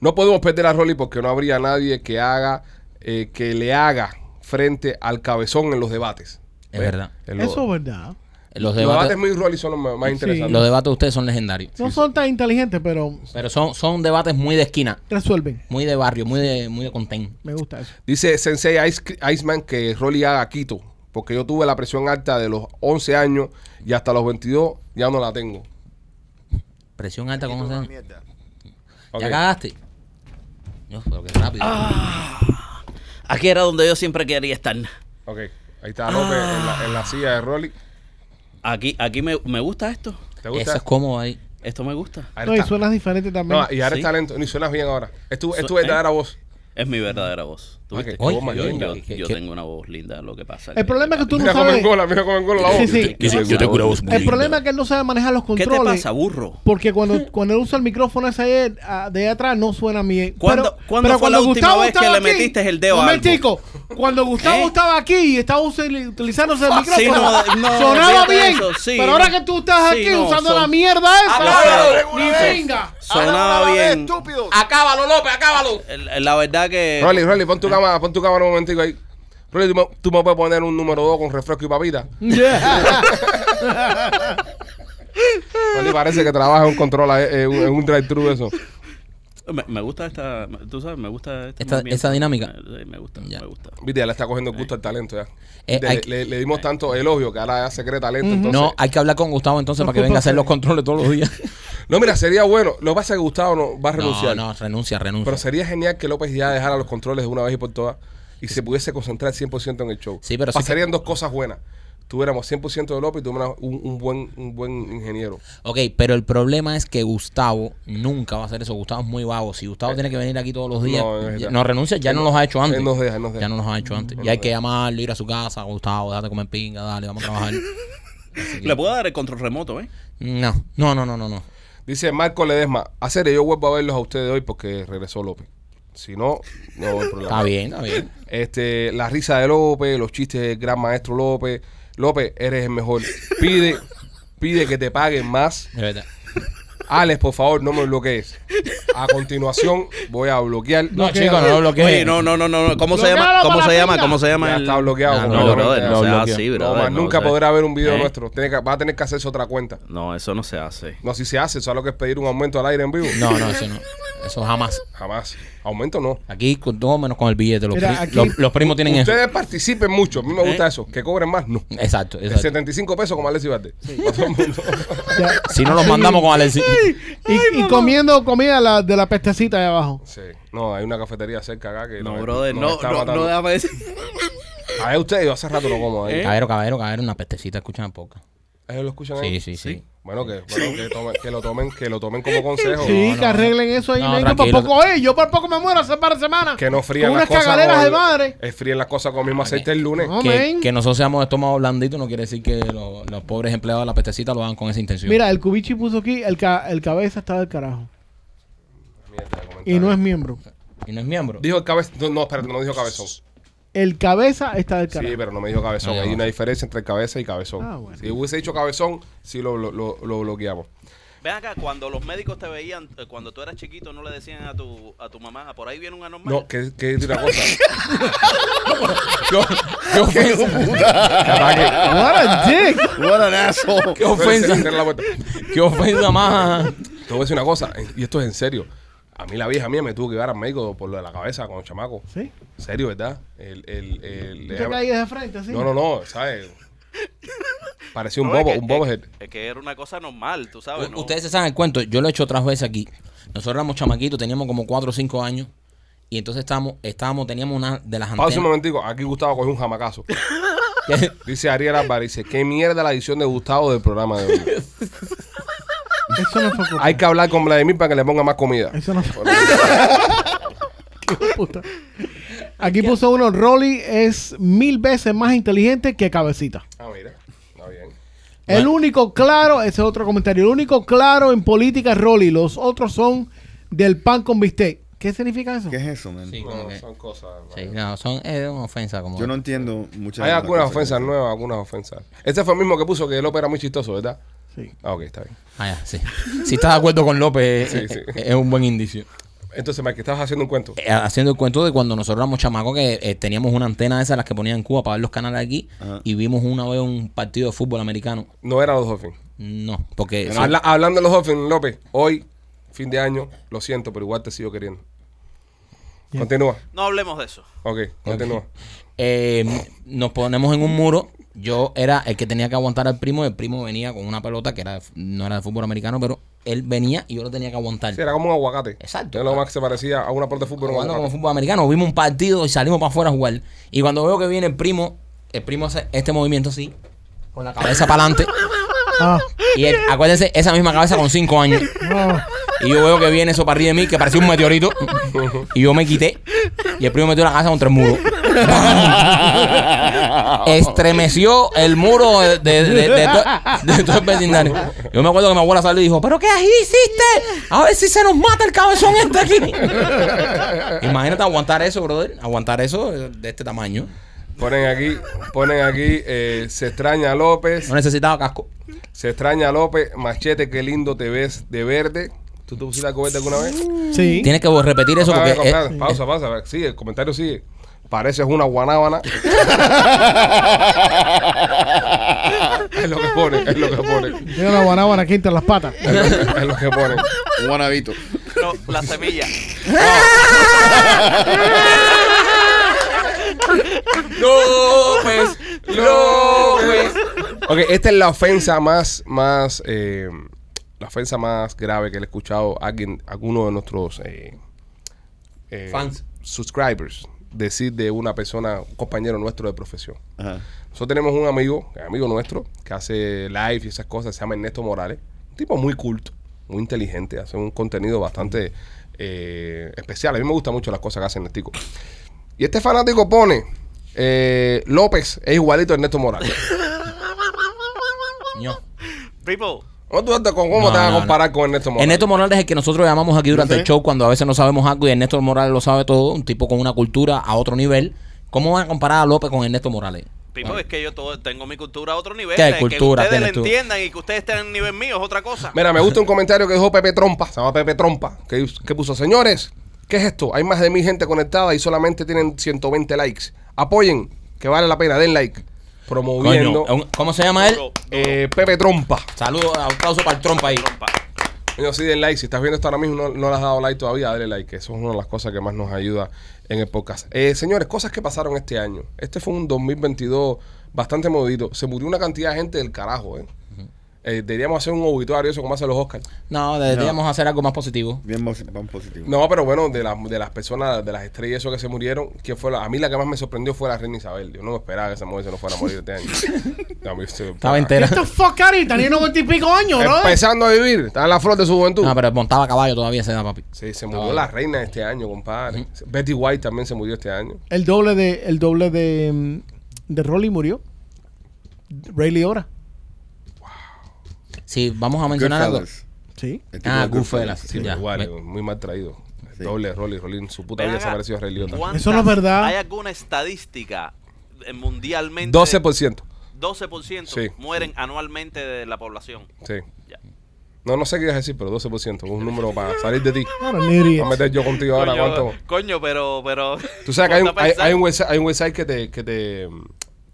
No podemos perder a Rolly porque no habría nadie que haga, eh, que le haga frente al cabezón en los debates. Es ¿Ves? verdad. Eso es verdad. Los Los debates debates, muy Rolly son los más más Sí. interesantes. los debates de ustedes son legendarios. No son tan inteligentes, pero Pero son, son debates muy de esquina, resuelven. muy de barrio, muy de, muy de contén. Me gusta eso. Dice Sensei Ice, Iceman que Rolly haga Quito, porque yo tuve la presión alta de los 11 años y hasta los 22 ya no la tengo. Presión alta, ¿cómo se llama? Ok. ¿Ya cagaste? Dios, pero qué rápido. Aquí era donde yo siempre quería estar. Ok, ahí está López en, la, en la silla de Rolly. Aquí, aquí me, me gusta esto. ¿Te gusta? Eso es cómodo ahí. Esto me gusta. No, y está. suenas diferente también. No, y ahora Sí. está lento, ni suenas bien ahora. Es tu, es tu Su- verdadera voz. Es mi verdadera voz. Qué Oye, Yo, yo- ¿Qué- yo qué- tengo una voz linda, lo que pasa. El problema es que tú no Mira cómo sabes. engola, mira cómo engola la voz. Sí, sí. Yo- yo tengo una voz muy El linda. problema es que él no sabe manejar los ¿Qué controles. te pasa, burro? Porque cuando, cuando él usa el micrófono ese ah, de atrás no suena bien. ¿Cuándo- Pero- cuándo pero fue la cuando última Gustavo vez que estaba le metiste el dedo a Momentico. Cuando Gustavo ¿Eh? estaba aquí y estaba utilizándose el Sí, micrófono, no, no, sonaba bien. eso, sí, pero ahora que tú estás Sí, aquí no, usando son- la mierda esa, ni venga. Sonaba bien. estúpido. ¡Acábalo, López, acábalo! La verdad que. Rolly, Rolly, pon tu cámara, pon tu cámara un momentico ahí. Rolly, ¿tú me, tú me puedes poner un número 2 con refresco y papita. Rolly parece que trabaja en un control, eh, en un- un drive-thru eso. Me, me gusta esta. Tú sabes, me gusta este Esta- esa dinámica. Eh, Me gusta, Ya. me gusta. Viste, ya le está cogiendo el gusto al talento ya. Eh, Le- hay- le, le dimos tanto elogio que ahora ya se cree talento. entonces, No, hay que hablar con Gustavo entonces No, para que venga a hacer los controles todos los días. [laughs] No, mira, sería bueno. Lo que pasa es que Gustavo no va a renunciar. No, no, renuncia, renuncia. Pero sería genial que López ya dejara los controles de una vez y por todas y se pudiese concentrar 100% en el show. Sí, pero sí Pasarían dos cosas buenas. Tuviéramos 100% de López y tuviéramos un, un buen, un buen ingeniero. Ok, pero el problema es que Gustavo nunca va a hacer eso. Gustavo es muy vago. Si Gustavo tiene que venir aquí todos los días, No, renuncia, ya no los ha hecho antes. Él nos deja, él nos deja. Ya no los ha hecho antes. Él Y hay que llamarlo, ir a su casa, Gustavo, déjate comer pinga, dale, vamos a trabajar. Que- [laughs] Le puedo dar el control remoto, ¿eh? No, no, no, no, no. no. Dice Marco Ledesma, hacer yo vuelvo a verlos a ustedes hoy porque regresó López. Si no, no hay problema. Está bien, está bien. Este, la risa de López, los chistes del gran maestro López. López, eres el mejor. Pide, pide que te paguen más. De verdad. Alex, por favor, no me bloquees. A continuación, voy a bloquear. No, No, chicos, no lo bloquees. Oye, no, no, no, no. ¿Cómo se llama? ¿Cómo se la llama? ¿Cómo se llama? Ya está bloqueado. Ah, No, brother, no sea bloqueó. así, No, brother. no, nunca podrá ver un video ¿eh? nuestro. Tiene que, va a tener que hacerse otra cuenta. No, eso no se hace. No, si se hace, eso es lo que es pedir un aumento al aire en vivo. No, no, eso no. Eso jamás. Jamás. Aumento no. Aquí con todo menos con el billete. Los, Mira, pri- aquí- los, los primos tienen eso. Ustedes participen mucho. A mí me gusta ¿Eh? eso. Que cobren más, no. Exacto, De exacto. 75 pesos como Alexis Verde. Para [laughs] todo el mundo. [laughs] Ya. Si no los mandamos con Alexis. Y, y comiendo comida la- de la pestecita de abajo. Sí. No, hay una cafetería cerca acá que No, nos- brother, nos no, está no, matando. no, déjame decir. A ver, ustedes, yo hace rato no como ahí. ¿Eh? Caballero, caballero, caballero, una pestecita, escuchan poco. ¿Ellos lo escuchan ahí? Sí, sí, sí. Bueno, que, bueno, que, tomen- que lo tomen, que lo tomen como consejo. Sí, no, que arreglen eso ahí. No, por poco, eh, yo por poco me muero hace par de semanas. Que no frían Con las unas cosas. cagaleras con- de madre. eh, fríen las cosas con el mismo aceite el lunes. No, que, que nosotros seamos estómago blandito no quiere decir que lo- los pobres empleados de la pestecita lo hagan con esa intención. Mira, el cubichi puso aquí, el, ca- el cabeza está del carajo. Mierda. Y no es miembro. Y no es miembro. Dijo el cabezón. No, no, espérate, no dijo cabezón. El cabeza está del Sí, carajo. pero no me dijo cabezón. No, Hay una diferencia entre cabeza y cabezón. Ah, bueno. Si hubiese dicho cabezón, sí lo, lo, lo, lo bloqueamos. Ven acá, cuando los médicos te veían, eh, cuando tú eras chiquito, no le decían a tu, a tu mamá, por ahí viene un anormal. No, que, que es una cosa. ¿Qué, qué ofensa? What a dick. What an asshole. ¿Qué ofensa? ¿Qué ofensa más? Te voy a decir una cosa, y esto es en serio. A mí la vieja mía me tuvo que llevar al médico por lo de la cabeza con el chamaco. ¿Sí? En serio, ¿verdad? El, el, el- ¿Tú te caías de frente así? no, no, no, ¿sabes? Parecía un No, es bobo, que- un bobo. es, es que era una cosa normal, tú sabes. U- ¿no? Ustedes se saben el cuento, yo lo he hecho otras veces aquí. Nosotros éramos chamaquitos, teníamos como 4 o 5 años. Y entonces estábamos, estábamos, teníamos una de las Pausa un antenas. momentico, aquí Gustavo cogió un jamacazo. [laughs] Dice Ariel Álvarez, dice, qué mierda la edición de Gustavo del programa de hoy. [laughs] Eso no fue culpa. Hay que hablar con Vladimir para que le ponga más comida. Eso no fue. [laughs] Puta. Aquí puso uno, Rolly es mil veces más inteligente que Cabecita. Ah, mira, está bien. El único claro, ese es otro comentario, el único claro en política es Rolly, los otros son del pan con bistec. ¿Qué significa eso? ¿Qué es eso, man? Sí, como No, que- son cosas. sí, no, son es una ofensa como. Yo no entiendo muchas Hay de las algunas cosas que ofensas nuevas, algunas ofensas. Este fue el mismo que puso que López era muy chistoso, ¿verdad? Sí. Ah, ok, está bien. Ah, ya, sí. Si estás de acuerdo con López, Sí, eh, sí. eh, es un buen indicio. Entonces, Mike, estabas haciendo un cuento. Eh, haciendo el cuento de cuando nosotros éramos chamacos que eh, teníamos una antena de esas las que ponían en Cuba para ver los canales aquí Ajá. y vimos una vez un partido de fútbol americano. No eran los Dolphins. No, porque Habla- hablando de los Dolphins, López, hoy, fin de año, lo siento, pero igual te sigo queriendo. Bien. Continúa. No hablemos de eso. Ok, continúa. eh, nos ponemos en un muro. Yo era el que tenía que aguantar al primo. El primo venía con una pelota que era no era de fútbol americano, pero él venía y yo lo tenía que aguantar. Sí, era como un aguacate. Exacto. Es lo más que se parecía a una pelota de fútbol. jugando como fútbol americano. Vimos un partido y salimos para afuera a jugar. Y cuando veo que viene el primo, el primo hace este movimiento así, con la cabeza para adelante. Ah, Y él, acuérdense, esa misma cabeza con 5 años. Y yo veo que viene eso para arriba de mí, que parecía un meteorito. Y yo me quité. Y el primo metió la cabeza contra el muro. [laughs] Estremeció el muro de, de- de- de to- de todo el vecindario. Yo me acuerdo que mi abuela salió y dijo, ¿pero qué hiciste? A ver si se nos mata el cabezón este aquí. [laughs] Imagínate aguantar eso, brother. Aguantar eso de este tamaño. Ponen aquí, ponen aquí, eh, se extraña a López, No necesitaba casco. se extraña a López, machete, qué lindo te ves de verde. ¿Tú te pusiste algo verde alguna vez? Sí. Tienes que repetir eso ver, porque... pausa, pausa. Sigue, el comentario sigue. Pareces una guanábana. [laughs] es lo que pone, es lo que pone. Tiene una guanábana aquí entre las patas. Es lo, es lo que pone. Un guanabito. No, la semilla. [laughs] López, López. Ok, esta es la ofensa más, más, eh, la ofensa más grave que le he escuchado a alguien, a alguno de nuestros eh, eh, Fans. subscribers decir de una persona, un compañero nuestro de profesión. Ajá. Nosotros tenemos un amigo, amigo nuestro, que hace live y esas cosas, se llama Ernesto Morales. Un tipo muy culto, muy inteligente, hace un contenido bastante eh, especial. A mí me gustan mucho las cosas que hace Ernestico. Y este fanático pone, eh, López es igualito a Ernesto Morales. [laughs] Ño. People, ¿Cómo, tú te, cómo No, te vas a no, comparar con Ernesto Morales? Ernesto Morales es el que nosotros llamamos aquí durante ¿Sí? el show cuando a veces no sabemos algo y Ernesto Morales lo sabe todo, un tipo con una cultura a otro nivel. ¿Cómo van a comparar a López con Ernesto Morales? people, es que yo todo, tengo mi cultura a otro nivel. ¿Qué de cultura que ustedes entiendan y que ustedes estén en nivel mío es otra cosa. Mira, me gusta un comentario que dijo Pepe Trompa, se llama Pepe Trompa, que, que puso, señores, ¿qué es esto? Hay más de mil gente conectada y solamente tienen 120 likes. Apoyen, que vale la pena, den like. Promoviendo. Coño, ¿Cómo se llama él? Eh, Pepe Trompa. Saludos, aplauso para el trompa ahí. trompa. Coño, sí, den like. Si estás viendo esto ahora mismo, no, no le has dado like todavía, dale like. que Eso es una de las cosas que más nos ayuda en el podcast. Eh, señores, cosas que pasaron este año. Este fue un 2022 bastante movido. Se murió una cantidad de gente del carajo, ¿eh? Eh, deberíamos hacer un obituario, eso como hacen los Oscars. No, deberíamos hacer algo más positivo. Bien, positivo. No, pero bueno, de, las de las personas, de las estrellas eso que se murieron, ¿quién fue la, a mí la que más me sorprendió fue la reina Isabel. Yo no me esperaba que esa mujer se nos fuera a morir este año. [laughs] No, Estaba entera. The fuck here, Tenía noventa y pico años, bro. Empezando a vivir, estaba en la flor de su juventud. No, pero montaba a caballo todavía se da, papi. Sí, se murió la reina este año, compadre. Betty White también se murió este año. El doble de, el doble de, mm, de Rolly murió. Ray Liotta. Sí, vamos a mencionar algo. Sí. Ah, Goodfellas. Sí, ya. igual, muy mal traído. Sí. Doble Rolly Rolín. Su puta vida se pareció a. ¿cuántas- Eso no es verdad. ¿Hay alguna estadística mundialmente? 12%. 12% Sí. mueren anualmente de la población. Sí. Ya. No, no sé qué ibas a decir, pero 12%. Un número para salir de ti. What an idiot. Voy a meter yo contigo ahora. coño, ¿Cuánto? coño, pero, pero. Tú sabes que hay [laughs] un, hay, un website, hay un website que te, que te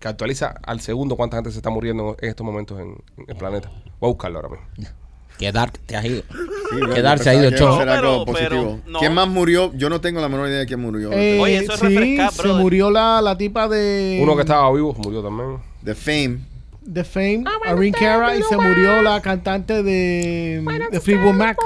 que actualiza al segundo cuánta gente se está muriendo en estos momentos en, en el planeta. Voy a buscarlo ahora mismo. [laughs] Que Dark te has ido. Sí, bro, Que Dark yo se ha ido Pero- pero, no. ¿Quién más murió? Yo no tengo la menor idea de quién murió. Eh, Oye, eso es sí, se murió la, la tipa de... Uno que estaba vivo murió también. The Fame. de Fame, Irene Cara, y se murió la cantante de, de Fleetwood Mac,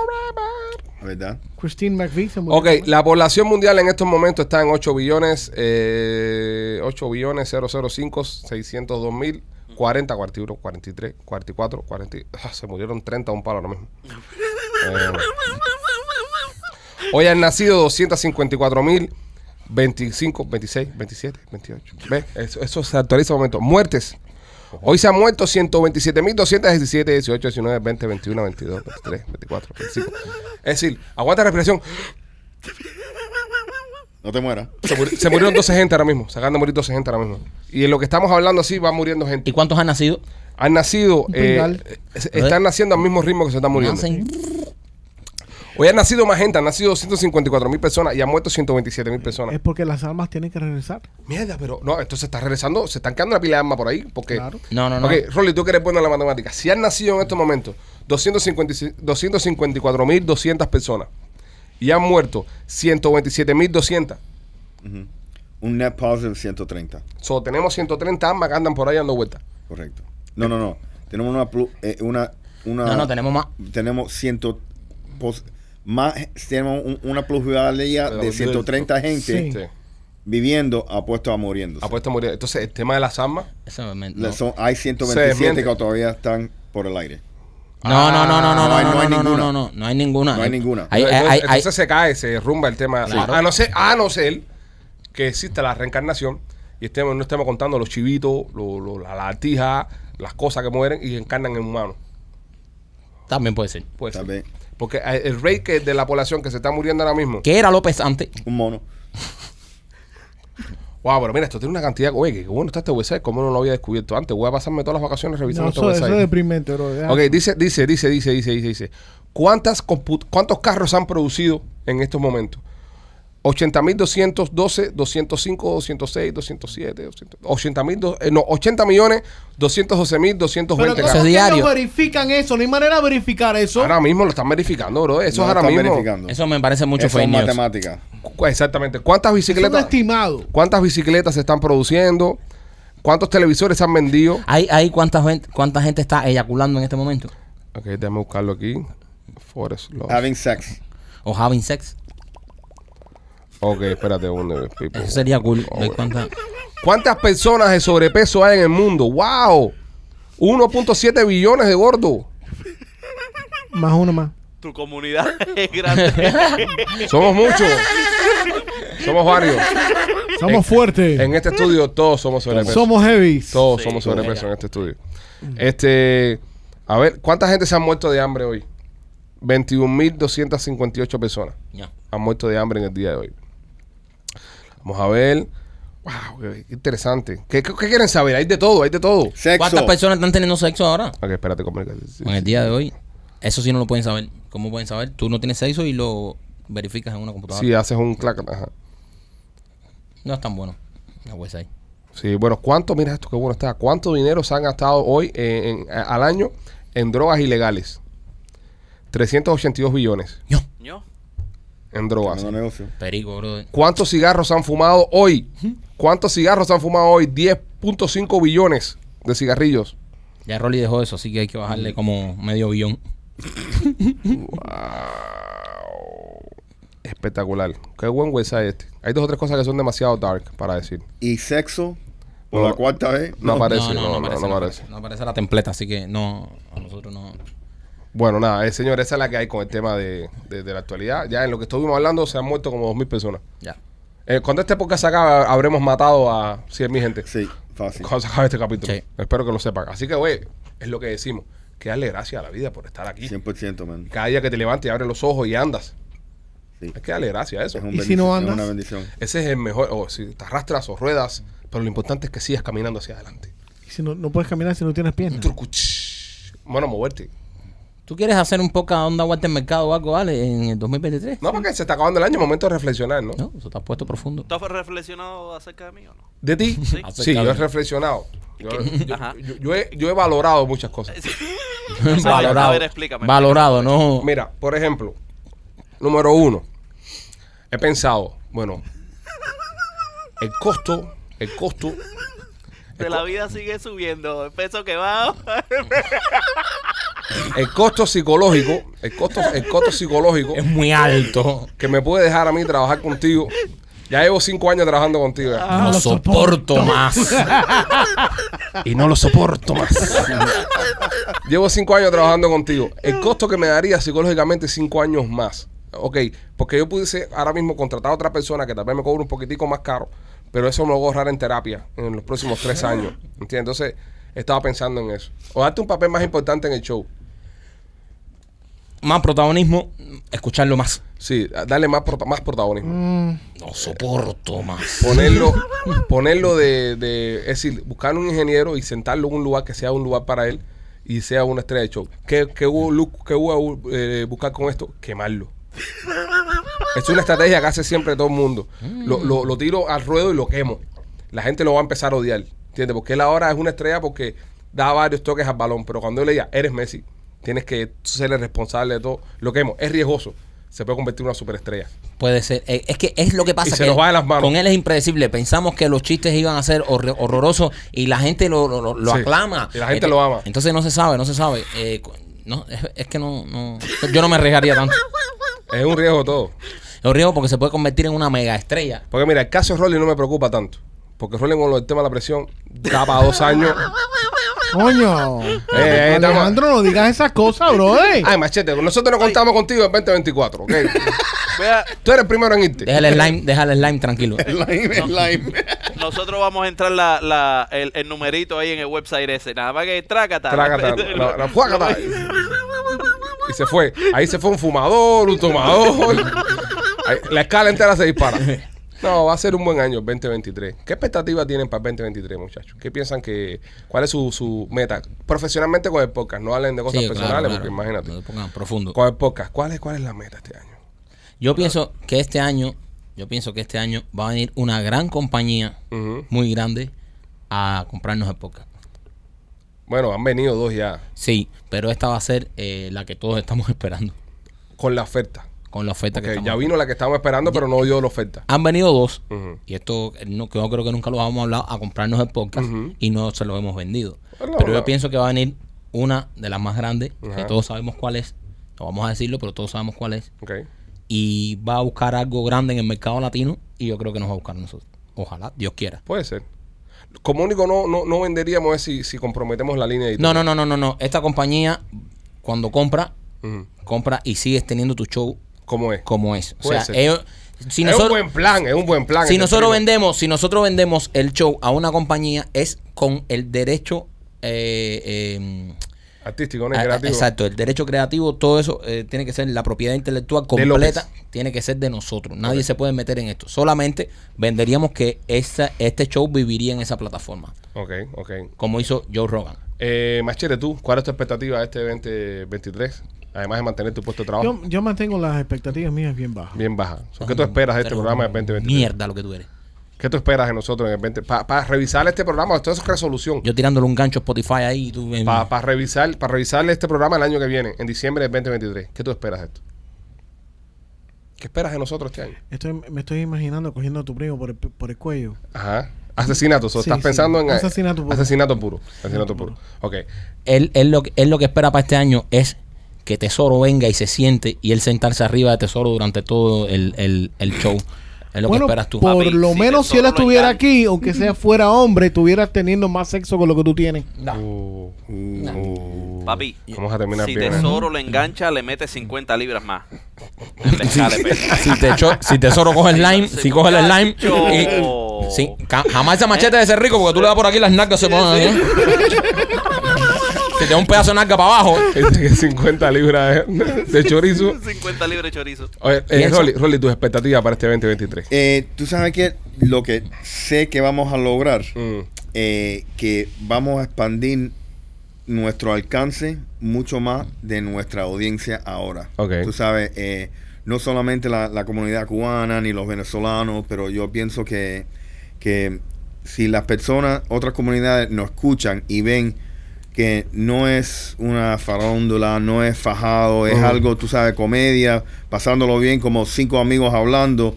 ¿Verdad? Christine McVie. Se murió Ok, también. la población mundial en estos momentos está en 8 billones, eh, 8 billones 005 602 mil 40, 41, 43, 44, 40. ah, se murieron 30 a un palo ahora mismo. Eh, hoy han nacido 254 mil 25, 26, 27, 28. ¿Ves? Eso, eso se actualiza un momento. Muertes. Hoy se han muerto 127 mil 217, 18, 19, 20, 21, 22, 23, 24, 25. Es decir, aguanta la respiración. No te mueras. Se, muri- se murieron 12 gente ahora mismo. Se acaban de morir 12 gente ahora mismo. Y en lo que estamos hablando así va muriendo gente. ¿Y cuántos han nacido? Han nacido, eh, están naciendo al mismo ritmo que se están muriendo. Nacen. Hoy han nacido más gente, han nacido 254 mil personas y han muerto 127 mil personas. Es porque las almas tienen que regresar. Mierda, pero no, esto se está regresando, se están quedando una pila de armas por ahí. Porque, Claro. No, no, no. Ok, Rolly, tú que eres bueno en la matemática. Si han nacido en estos momentos 254 mil 200 personas y han muerto 127 mil 200, Ujú. Un net positive 130. so, tenemos 130 armas que andan por ahí dando vueltas. Correcto. No, no, no. Tenemos una, eh, una, una No, no, tenemos más. tenemos ciento pos- más tenemos un- una plusvalía Pero de 130 gente Sí. Viviendo apuestos a muriendo. Apuesto a morir. Entonces, el tema de las armas. Eso me- no. Son, hay Se 127 desmiente. que todavía están por el aire. No, no, no, no, no, no hay- no, no hay no, no, ninguna. no, no, no hay ninguna. No hay ninguna. Hay- hay- entonces hay- entonces se cae, se derrumba el tema. Claro. A, no ser, a no ser que exista la reencarnación y estemos, no estemos contando los chivitos, lo- lo- la lagartija, las cosas que mueren y encarnan en humanos. También puede ser. Puede Tal ser. Porque eh, el rate que de la población que se está muriendo ahora mismo. ¿Qué era López antes? un mono. Wow, pero mira, esto tiene una cantidad. Oye, qué bueno está este website. ¿Cómo no lo había descubierto antes? Voy a pasarme todas las vacaciones revisando No, este eso, eso website. es deprimente, bro. Ya. Ok, dice, dice, dice, dice, dice, dice, dice. ¿Cuántas ¿Cuántos carros han producido en estos momentos? 80.212, 205, 206, 207, 200, 80 mil, eh, no, 80 millones, 212 mil, 220 Pero Eso ¿cómo es carros. que diario. no verifican eso? No hay manera de verificar eso. Ahora mismo lo están verificando, bro. Eso No es ahora están mismo. verificando. Eso me parece mucho Eso fake es news. matemática. Cu- Exactamente. ¿Cuántas es un bicicletas? estimado. ¿Cuántas bicicletas se están produciendo? ¿Cuántos televisores se han vendido? ¿Hay, hay cuánta, gente, ¿Cuánta gente está eyaculando en este momento? Ok, déjame buscarlo aquí. Forest Laws. Having sex. ¿O having sex? Ok, espérate un people. Eso sería cool. Oh, cuánta- ¿Cuántas personas de sobrepeso hay en el mundo? ¡Wow! 1.7 billones de gordos. Más uno más. Tu comunidad [laughs] es grande. [laughs] Somos muchos. Somos varios. Somos fuertes. En este estudio todos somos sobrepeso. Somos heavies. Todos Sí. somos sobrepeso en este estudio. Este, a ver, ¿cuánta gente se ha muerto de hambre hoy? 21.258 personas Ya. han muerto de hambre en el día de hoy. Vamos a ver. Wow, qué interesante. ¿Qué, qué, qué quieren saber? Hay de todo, hay de todo. Sexo. ¿Cuántas personas están teniendo sexo ahora? Ok, espérate, comunica- En el día de hoy. Eso sí no lo pueden saber. ¿Cómo pueden saber? Tú no tienes sexo y lo verificas en una computadora. Si haces un clac. Ajá. No es tan bueno. La website. Sí, bueno, ¿cuánto, mira esto, qué bueno está? ¿Cuánto dinero se han gastado hoy en- en- a- al año en drogas ilegales? 382 billones Yo. En drogas. Tremendo negocio. Perico, bro. ¿Cuántos cigarros han fumado hoy? ¿Cuántos cigarros han fumado hoy? 10.5 billones de cigarrillos. Ya Rolly dejó eso, así que hay que bajarle como medio billón. Espectacular. Qué buen website este. Hay dos o tres cosas que son demasiado dark para decir. Y sexo, por No. la cuarta vez. No aparece, no, no, no aparece, aparece. No aparece la templeta, así que no, a nosotros no. Bueno, nada, eh, señor, esa es la que hay con el tema de, de- de la actualidad. Ya en lo que estuvimos hablando se han muerto como 2.000 personas. Ya. Eh, cuando este podcast se acabe, habremos matado a 100.000 gente. Sí, fácil. Cuando se acabe este capítulo. Sí. Espero que lo sepan. Así que, güey, es lo que decimos. Que darle gracias a la vida por estar aquí. 100%, man. Cada día que te levantes y abres los ojos y andas. Sí. Hay que darle gracias a eso. Es, un ¿Y si no es andas? una bendición. Ese es el mejor. O si te arrastras o ruedas, pero lo importante es que sigas caminando hacia adelante. Y si no, no puedes caminar si no tienes piernas. Bueno, moverte. ¿Tú quieres hacer un poco onda Walter Mercado o algo, vale, en el 2023? No, porque se está acabando el año, momento de reflexionar, ¿no? No, eso está puesto profundo. ¿Tú has reflexionado acerca de mí o no? ¿De ti? Sí. Sí, yo he reflexionado. Yo, ¿Qué? yo- Ajá. yo- yo he, yo he valorado muchas cosas. [laughs] valorado. A ver, explícame. Valorado, no. Mira, por ejemplo, número uno, he pensado, bueno, el costo, el costo, De la vida sigue subiendo. El peso que va. [laughs] el costo psicológico, el costo, el costo psicológico Es muy alto. que me puede dejar a mí trabajar contigo. Ya llevo cinco años trabajando contigo ya. No lo soporto más. y no lo soporto más. Llevo cinco años trabajando contigo. El costo que me daría psicológicamente cinco años más. Ok, porque yo pudiese ahora mismo contratar a otra persona que tal vez me cobre un poquitico más caro, pero eso me lo voy a ahorrar en terapia en los próximos tres años. ¿Entiendes? Entonces, estaba pensando en eso. O darte un papel más importante en el show. Más protagonismo, escucharlo más. Sí, darle más, prota- más protagonismo. Mm, No soporto más. Ponerlo, [laughs] ponerlo de, de, es decir, buscar un ingeniero y sentarlo en un lugar que sea un lugar para él y sea una estrella de show. ¿Qué, qué hubo, qué hubo eh, buscar con esto? Quemarlo. Es una estrategia que hace siempre todo el mundo. Lo, lo- lo tiro al ruedo y lo quemo. La gente lo va a empezar a odiar. ¿Entiendes? Porque él ahora es una estrella porque da varios toques al balón. Pero cuando él le diga, eres Messi, tienes que ser el responsable de todo. Lo quemo. Es riesgoso. Se puede convertir en una superestrella. Puede ser. Eh, Es que es lo que pasa. Y se que nos va de las manos. Con él es impredecible. Pensamos que los chistes iban a ser horror- horrorosos y la gente lo, lo- lo- Sí. aclama. Y la gente Ent- lo ama. Entonces no se sabe, no se sabe. Eh, no, es, es que no, no. Yo no me arriesgaría tanto. Es un riesgo todo. Es un riesgo porque se puede convertir en una mega estrella. Porque mira, el caso de Rolly no me preocupa tanto. Porque Rolly con lo del tema de la presión da para dos años. coño. Eh, estamos- Alejandro, no digas esas cosas, bro. eh. Ay, machete, nosotros no contamos contigo en 2024, ¿ok? [laughs] Vea, Tú eres el primero en irte. Deja el slime, deja el slime tranquilo. [laughs] El lime, el lime. nosotros vamos a entrar la, la, el, el numerito ahí en el website ese. Nada más que trácata. Trácata, [laughs] la- la fuácata. Y se fue. Ahí se fue un fumador, un tomador. Ahí, la escala entera se dispara. No, va a ser un buen año el 2023. ¿Qué expectativas tienen para el 2023, muchachos? ¿Qué piensan que... ¿Cuál es su, su meta? Profesionalmente con el podcast. No hablen de cosas Sí, personales claro, porque imagínate. No pongan profundo. Con el podcast. ¿Cuál es, ¿Cuál es la meta este año? Yo pienso que este año, yo pienso que este año va a venir una gran compañía muy grande a comprarnos el podcast. Bueno, han venido dos ya Sí, pero esta va a ser eh, la que todos estamos [laughs] esperando con la oferta. Con la oferta que Ok, estamos ya vino la que estábamos esperando, pero no dio la oferta. Han venido dos y esto no, que yo creo que nunca lo hemos hablado a comprarnos el podcast y no se lo hemos vendido. Bueno, pero no. yo pienso que va a venir una de las más grandes, que todos sabemos cuál es. No vamos a decirlo, pero todos sabemos cuál es. Y va a buscar algo grande en el mercado latino y yo creo que nos va a buscar a nosotros. Ojalá, Dios quiera. Puede ser. Como único no, no, no venderíamos es si, si comprometemos la línea No, editorial. no, no, no, no, no. Esta compañía, cuando compra, compra y sigues teniendo tu show ¿Cómo es? como es. O sea, ellos, si es nosotros, un buen plan, es un buen plan. si este nosotros primo. vendemos, si nosotros vendemos el show a una compañía, es con el derecho eh, eh, Artístico, ¿no? A- creativo. exacto, el derecho creativo, todo eso eh, tiene que ser la propiedad intelectual completa, tiene que ser de nosotros. Nadie se puede meter en esto. Solamente venderíamos que esa, este show viviría en esa plataforma, Ok, ok. como hizo Joe Rogan. Eh, Machete, tú, ¿cuál es tu expectativa de este 2023? Además de mantener tu puesto de trabajo Yo, yo mantengo las expectativas mías bien bajas. bien baja. So, ¿Qué tú esperas de este programa del 2023? Mierda lo que tú eres. ¿Qué tú esperas de nosotros en el 20? Para revisar este programa, esto es resolución. Yo tirándole un gancho a Spotify ahí y tú... eh, Para revisar, para revisar este programa el año que viene, en diciembre del 2023. ¿Qué tú esperas de esto? ¿Qué esperas de nosotros este año? Estoy, me estoy imaginando cogiendo a tu primo por el, por el cuello. Ajá. Asesinato, so, Sí, estás sí. pensando en Asesinato puro. Asesinato puro. Asesinato puro. Ok. él, él lo, él lo que espera para este año es que Tesoro venga y se siente y él sentarse arriba de Tesoro durante todo el, el- el show. Es lo bueno, que esperas tú. por Papi, lo si menos si él estuviera aquí, aunque sea fuera hombre, estuvieras teniendo más sexo con lo que tú tienes. Uh, uh, Papi, Vamos a terminar si bien. ¿eh? Tesoro le engancha, le mete 50 libras más. [laughs] Le escale, pe. si, si Tesoro coge el slime, si coge el slime, y- sí, ca- jamás ese machete de ser rico porque tú le das por aquí las nalgas se ponen ahí. [laughs] Si te da un pedazo de nalga para abajo. [laughs] Este que es 50 libras de, de chorizo. 50 libras de chorizo. Oye, eh. Rolly, Rolly, tus expectativas para este 2023. Eh, Tú sabes que lo que sé que vamos a lograr, Mm, eh, que vamos a expandir nuestro alcance mucho más de nuestra audiencia ahora. Ok. Tú sabes, eh, no solamente la, la comunidad cubana ni los venezolanos, pero yo pienso que, que si las personas, otras comunidades nos escuchan y ven que no es una farándula, no es fajado, es algo, tú sabes, comedia, pasándolo bien como cinco amigos hablando,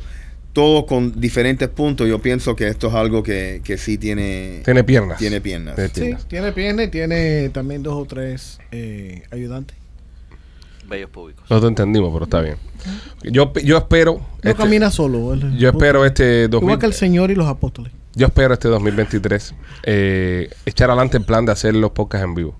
todos con diferentes puntos, yo pienso que esto es algo que, que sí tiene, Tiene piernas. tiene piernas. Tiene Sí, piernas. tiene pierna y tiene también dos o tres eh, ayudantes. Bellos públicos. No te entendimos, pero está bien. Yo, yo espero. No este- camina solo. yo espero este 2000 Igual que el Señor y los apóstoles. Yo espero este 2023 eh, echar adelante el plan de hacer los podcasts en vivo.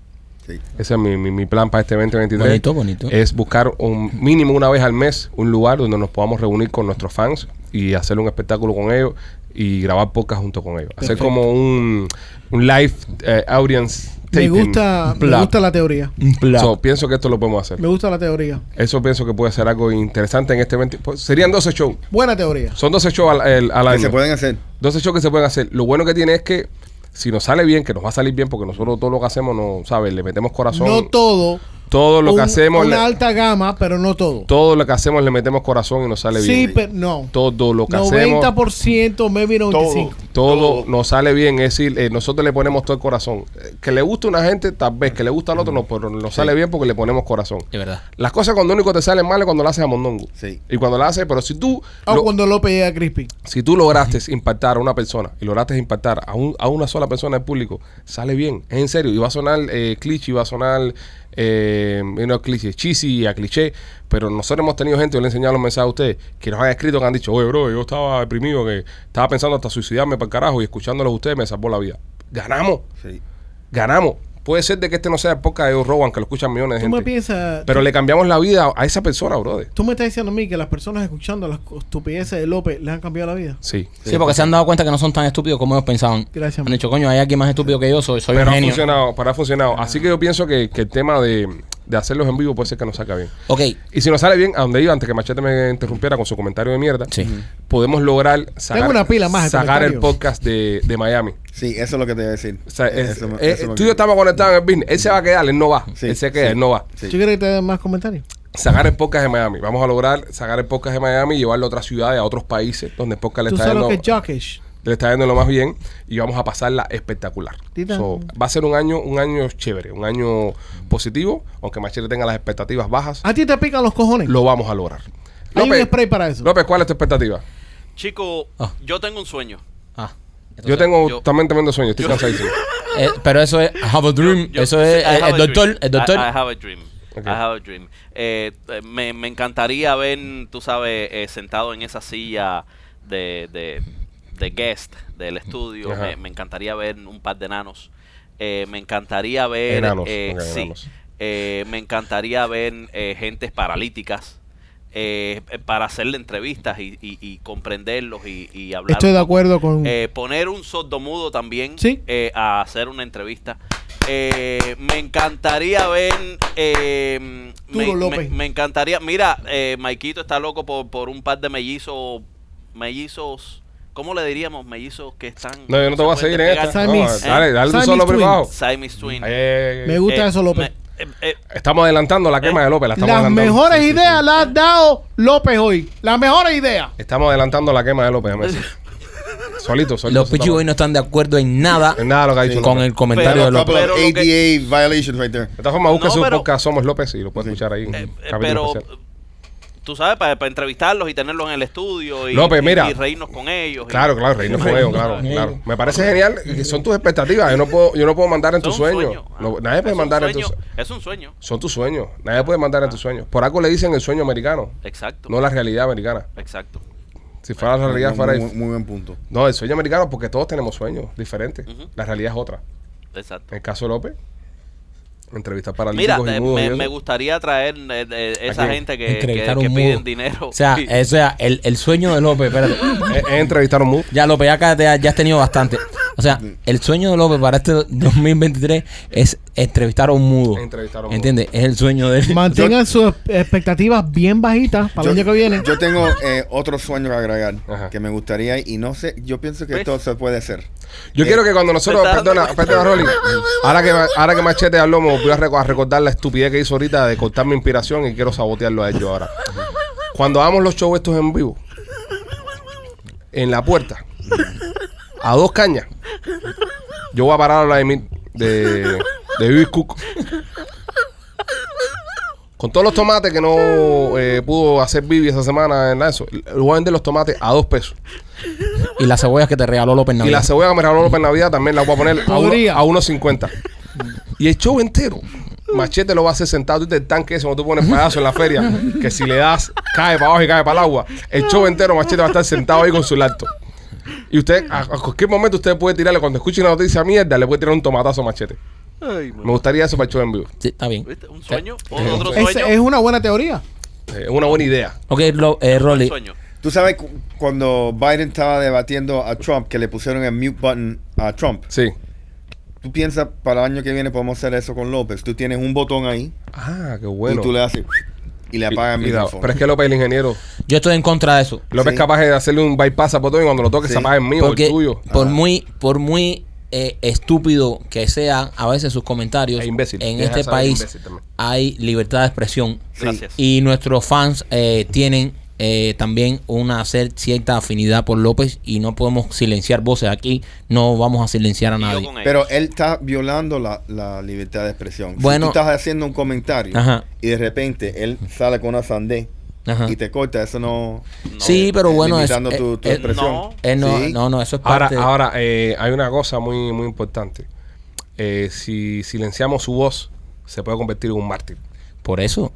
Sí. Ese es mi, mi- mi plan para este 2023. Bonito, bonito. Es buscar un mínimo una vez al mes un lugar donde nos podamos reunir con nuestros fans y hacer un espectáculo con ellos y grabar podcast junto con ellos. Hacer como un, un live eh, audience Me gusta, me gusta la teoría. So, pienso que esto lo podemos hacer. Me gusta la teoría. Eso pienso que puede ser algo interesante en este 20. pues, serían 12 shows. Buena teoría. Son 12 shows al, el- al Que se pueden hacer. 12 shows que se pueden hacer. Lo bueno que tiene es que si nos sale bien, que nos va a salir bien porque nosotros todo lo que hacemos, no, ¿sabes? Le metemos corazón. No todo. Todo lo que hacemos, Una le- alta gama, pero no todo. todo lo que hacemos le metemos corazón y nos sale Sí, bien. pero no. Todo lo que hacemos, 90%, maybe 95%. todo todo. nos sale bien. Es decir, eh, nosotros le ponemos todo el corazón. Eh, Que le gusta a una gente, tal vez. Que le gusta al otro, no, pero nos sale bien porque le ponemos corazón. De verdad. Las cosas cuando único te salen mal es cuando lo haces a mondongo. Sí. Y cuando lo haces, pero si tú O lo- cuando López llega a Crispy. si tú lograste impactar a una persona y lograste impactar a, un- a una sola persona del público, sale bien, es en serio. Y va a sonar eh, cliché, y va a sonar, eh, no cliché, cheesy y a cliché. Pero nosotros hemos tenido gente, yo le he enseñado los mensajes a ustedes, que nos han escrito, que han dicho, oye, bro, yo estaba deprimido, que estaba pensando hasta suicidarme para el carajo y escuchándolos a ustedes me salvó la vida. Ganamos, Sí. ganamos. Puede ser de que este no sea podcast de Joe Rogan, que lo escuchan millones de Tú me gente. piensas. Pero le cambiamos la vida a esa persona, brother. Tú me estás diciendo a mí que las personas escuchando las estupideces de López les han cambiado la vida. Sí. Sí, porque se han dado cuenta que no son tan estúpidos como ellos pensaban. Gracias, Han dicho, coño, hay alguien más estúpido que yo, soy, soy pero un ha funcionado, pero ha funcionado. Así que yo pienso que, que el tema de, de hacerlos en vivo puede ser que nos saca bien. Ok, Y si nos sale bien, a donde iba, antes que Machete me interrumpiera con su comentario de mierda, sí. podemos lograr sacar, una pila más de sacar el podcast de, de Miami. Sí, eso es lo que te voy a decir. O sea, es- Eso eh, eso tú y yo estamos conectados en el business. Él se va a quedar, él no va. Sí, él se queda, sí. él no va. Sí. ¿Tú quieres que te den más comentarios? Sacar el podcast de Miami. Vamos a lograr sacar el podcast de Miami y llevarlo a otras ciudades, a otros países donde el podcast le Tú está, sabes lo que es Jockish. Le está yendo lo más bien y vamos a pasarla espectacular. So, va a ser un año, un año chévere, un año positivo, aunque Machete tenga las expectativas bajas, A ti te pican los cojones. lo vamos a lograr. Hay un spray para eso. López, ¿cuál es tu expectativa? Chico, Ah. yo tengo un sueño. Ah, Yo tengo yo- también tremendo sueño, estoy cansadísimo. [laughs] eh, pero eso es I have a dream. Yo- eso es eh, el doctor. El doctor. I, I have a dream. I have a dream. Eh, eh, me, me encantaría ver, tú sabes, eh, sentado en esa silla de, de, de guest del estudio. Me, me encantaría ver un par de enanos. Eh, me encantaría ver. Enanos, eh, sí. enanos. Eh, me encantaría ver eh, gentes paralíticas. eh, eh, para hacerle entrevistas y, y- y comprenderlos y, y hablar. Estoy de acuerdo con. Eh, poner un sordomudo también Sí. eh, a hacer una entrevista. Eh, me encantaría ver. eh, me, Duro, López. me- me encantaría. Mira, eh, Maikito está loco por, por un par de mellizos. Mellizos. ¿Cómo le diríamos? Mellizos que están. No, yo no te voy a se seguir en esta. No, dale, dale Siamese solo twin. privado. Siamese Twin. Ay, Me gusta Eh, eso, López. me- eh, eh, Estamos adelantando la quema de López. La estamos Las adelantando. mejores ideas las ha dado López hoy. Las mejores ideas. Estamos adelantando la quema de López. déjame decir. [laughs] solito, solito. Los Pichi Boys no están de acuerdo en nada En nada lo que ha dicho Sí. con López. el comentario Pero- de López. Couple of Pero lo que- ADA violations right there. De todas formas, busque No, su pero- podcast Somos López y lo puedes escuchar ahí. eh, eh, capítulo pero. especial. Tú sabes, para, para entrevistarlos y tenerlos en el estudio y, López, y- mira. y reírnos con ellos. y- Claro, claro, reírnos con ellos, claro, claro. Me parece genial. que Son tus expectativas. Yo no puedo, yo no puedo mandar en tus sueños. sueño. No, Ah, nadie puede mandar en sueño, tus Es un sueño. Son tus sueños. Nadie puede mandar en tus sueños. Por algo le dicen el sueño americano, Exacto. no la realidad americana. Exacto. Si fuera la realidad, muy, fuera. muy- muy buen punto. No, el sueño americano porque todos tenemos sueños diferentes. La realidad es otra. Exacto. En el caso de López, entrevistas Mira, paralíticos y mudos. y me, eso. me gustaría traer eh, eh, esa gente que, que, que piden dinero. O sea, [laughs] o sea el, el sueño de López, espérate. [laughs] Es, es entrevistar a un mudo. Ya, López, ya, ca- ya, ya has tenido bastante. O sea, el sueño de López para este 2023 es entrevistar a un mudo. Entrevistar a un mudo. ¿Entiendes? Es el sueño de él. [laughs] Mantengan sus expectativas bien bajitas para el año que viene. Yo tengo eh, otro sueño que agregar Ajá. que me gustaría y no sé, yo pienso que ¿Ves? esto se puede hacer. Yo Eh, quiero que cuando nosotros, perdona, perdona, Rolly, ahora que, ahora que Machete habló, voy a, reco- a recordar la estupidez que hizo ahorita de cortar mi inspiración y quiero sabotearlo a ellos ahora. Cuando hagamos los shows estos en vivo, en la puerta, a dos cañas, Yo voy a parar a hablar de, mí- de, de Vivis Cook. Con todos los tomates que no eh, pudo hacer Vivi esa semana en la eso, voy a vender los tomates a dos pesos. Y las cebollas que te regaló López Y Navidad. la cebolla que me regaló López Navidad también la voy a poner a 1.50. Y el show entero. Machete lo va a hacer sentado. Te el tanque ese cuando tú pones payaso en la feria. Que si le das, cae para abajo y cae para el agua. El show entero, Machete va a estar sentado ahí con su laptop. Y usted, a, a cualquier momento, usted puede tirarle, cuando escuche una noticia mierda, le puede tirar un tomatazo a Machete. Ay, Me gustaría eso para el show en vivo. Sí, está bien. ¿Viste? ¿Un sueño? Eh, ¿Otro Es, sueño? es una buena teoría. Eh, Es una buena idea. Ok, Ro- eh, Rolly. sueño. Tú sabes cu- cuando Biden estaba debatiendo a Trump que le pusieron el mute button a Trump. Sí. ¿Tú piensas para el año que viene podemos hacer eso con López? Tú tienes un botón ahí Ah, qué bueno. y tú le haces y le apagas da- micrófono. pero es que López, el ingeniero, Yo estoy en contra de eso. López Sí. es capaz de hacerle un bypass a botón y cuando lo toque Sí. se apaga el mío o Porque el tuyo. por Ah. muy, por muy eh, estúpido que sean a veces sus comentarios, E imbécil. en Deja este país hay libertad de expresión Sí. Gracias. y nuestros fans eh, tienen eh, también una cierta afinidad por López y no podemos silenciar voces aquí, no vamos a silenciar a nadie. Pero él está violando la, la libertad de expresión. Bueno. si tú estás haciendo un comentario Ajá. y de repente él sale con una sandé Ajá. y te corta, eso no... No. Sí, pero eh, bueno, es, limitando tu, tu eh, eh, expresión. no. eh, no, Sí. no, no, eso es Ahora, parte. ahora eh, hay una cosa muy, muy importante. Eh, si silenciamos su voz, se puede convertir en un mártir. Por eso,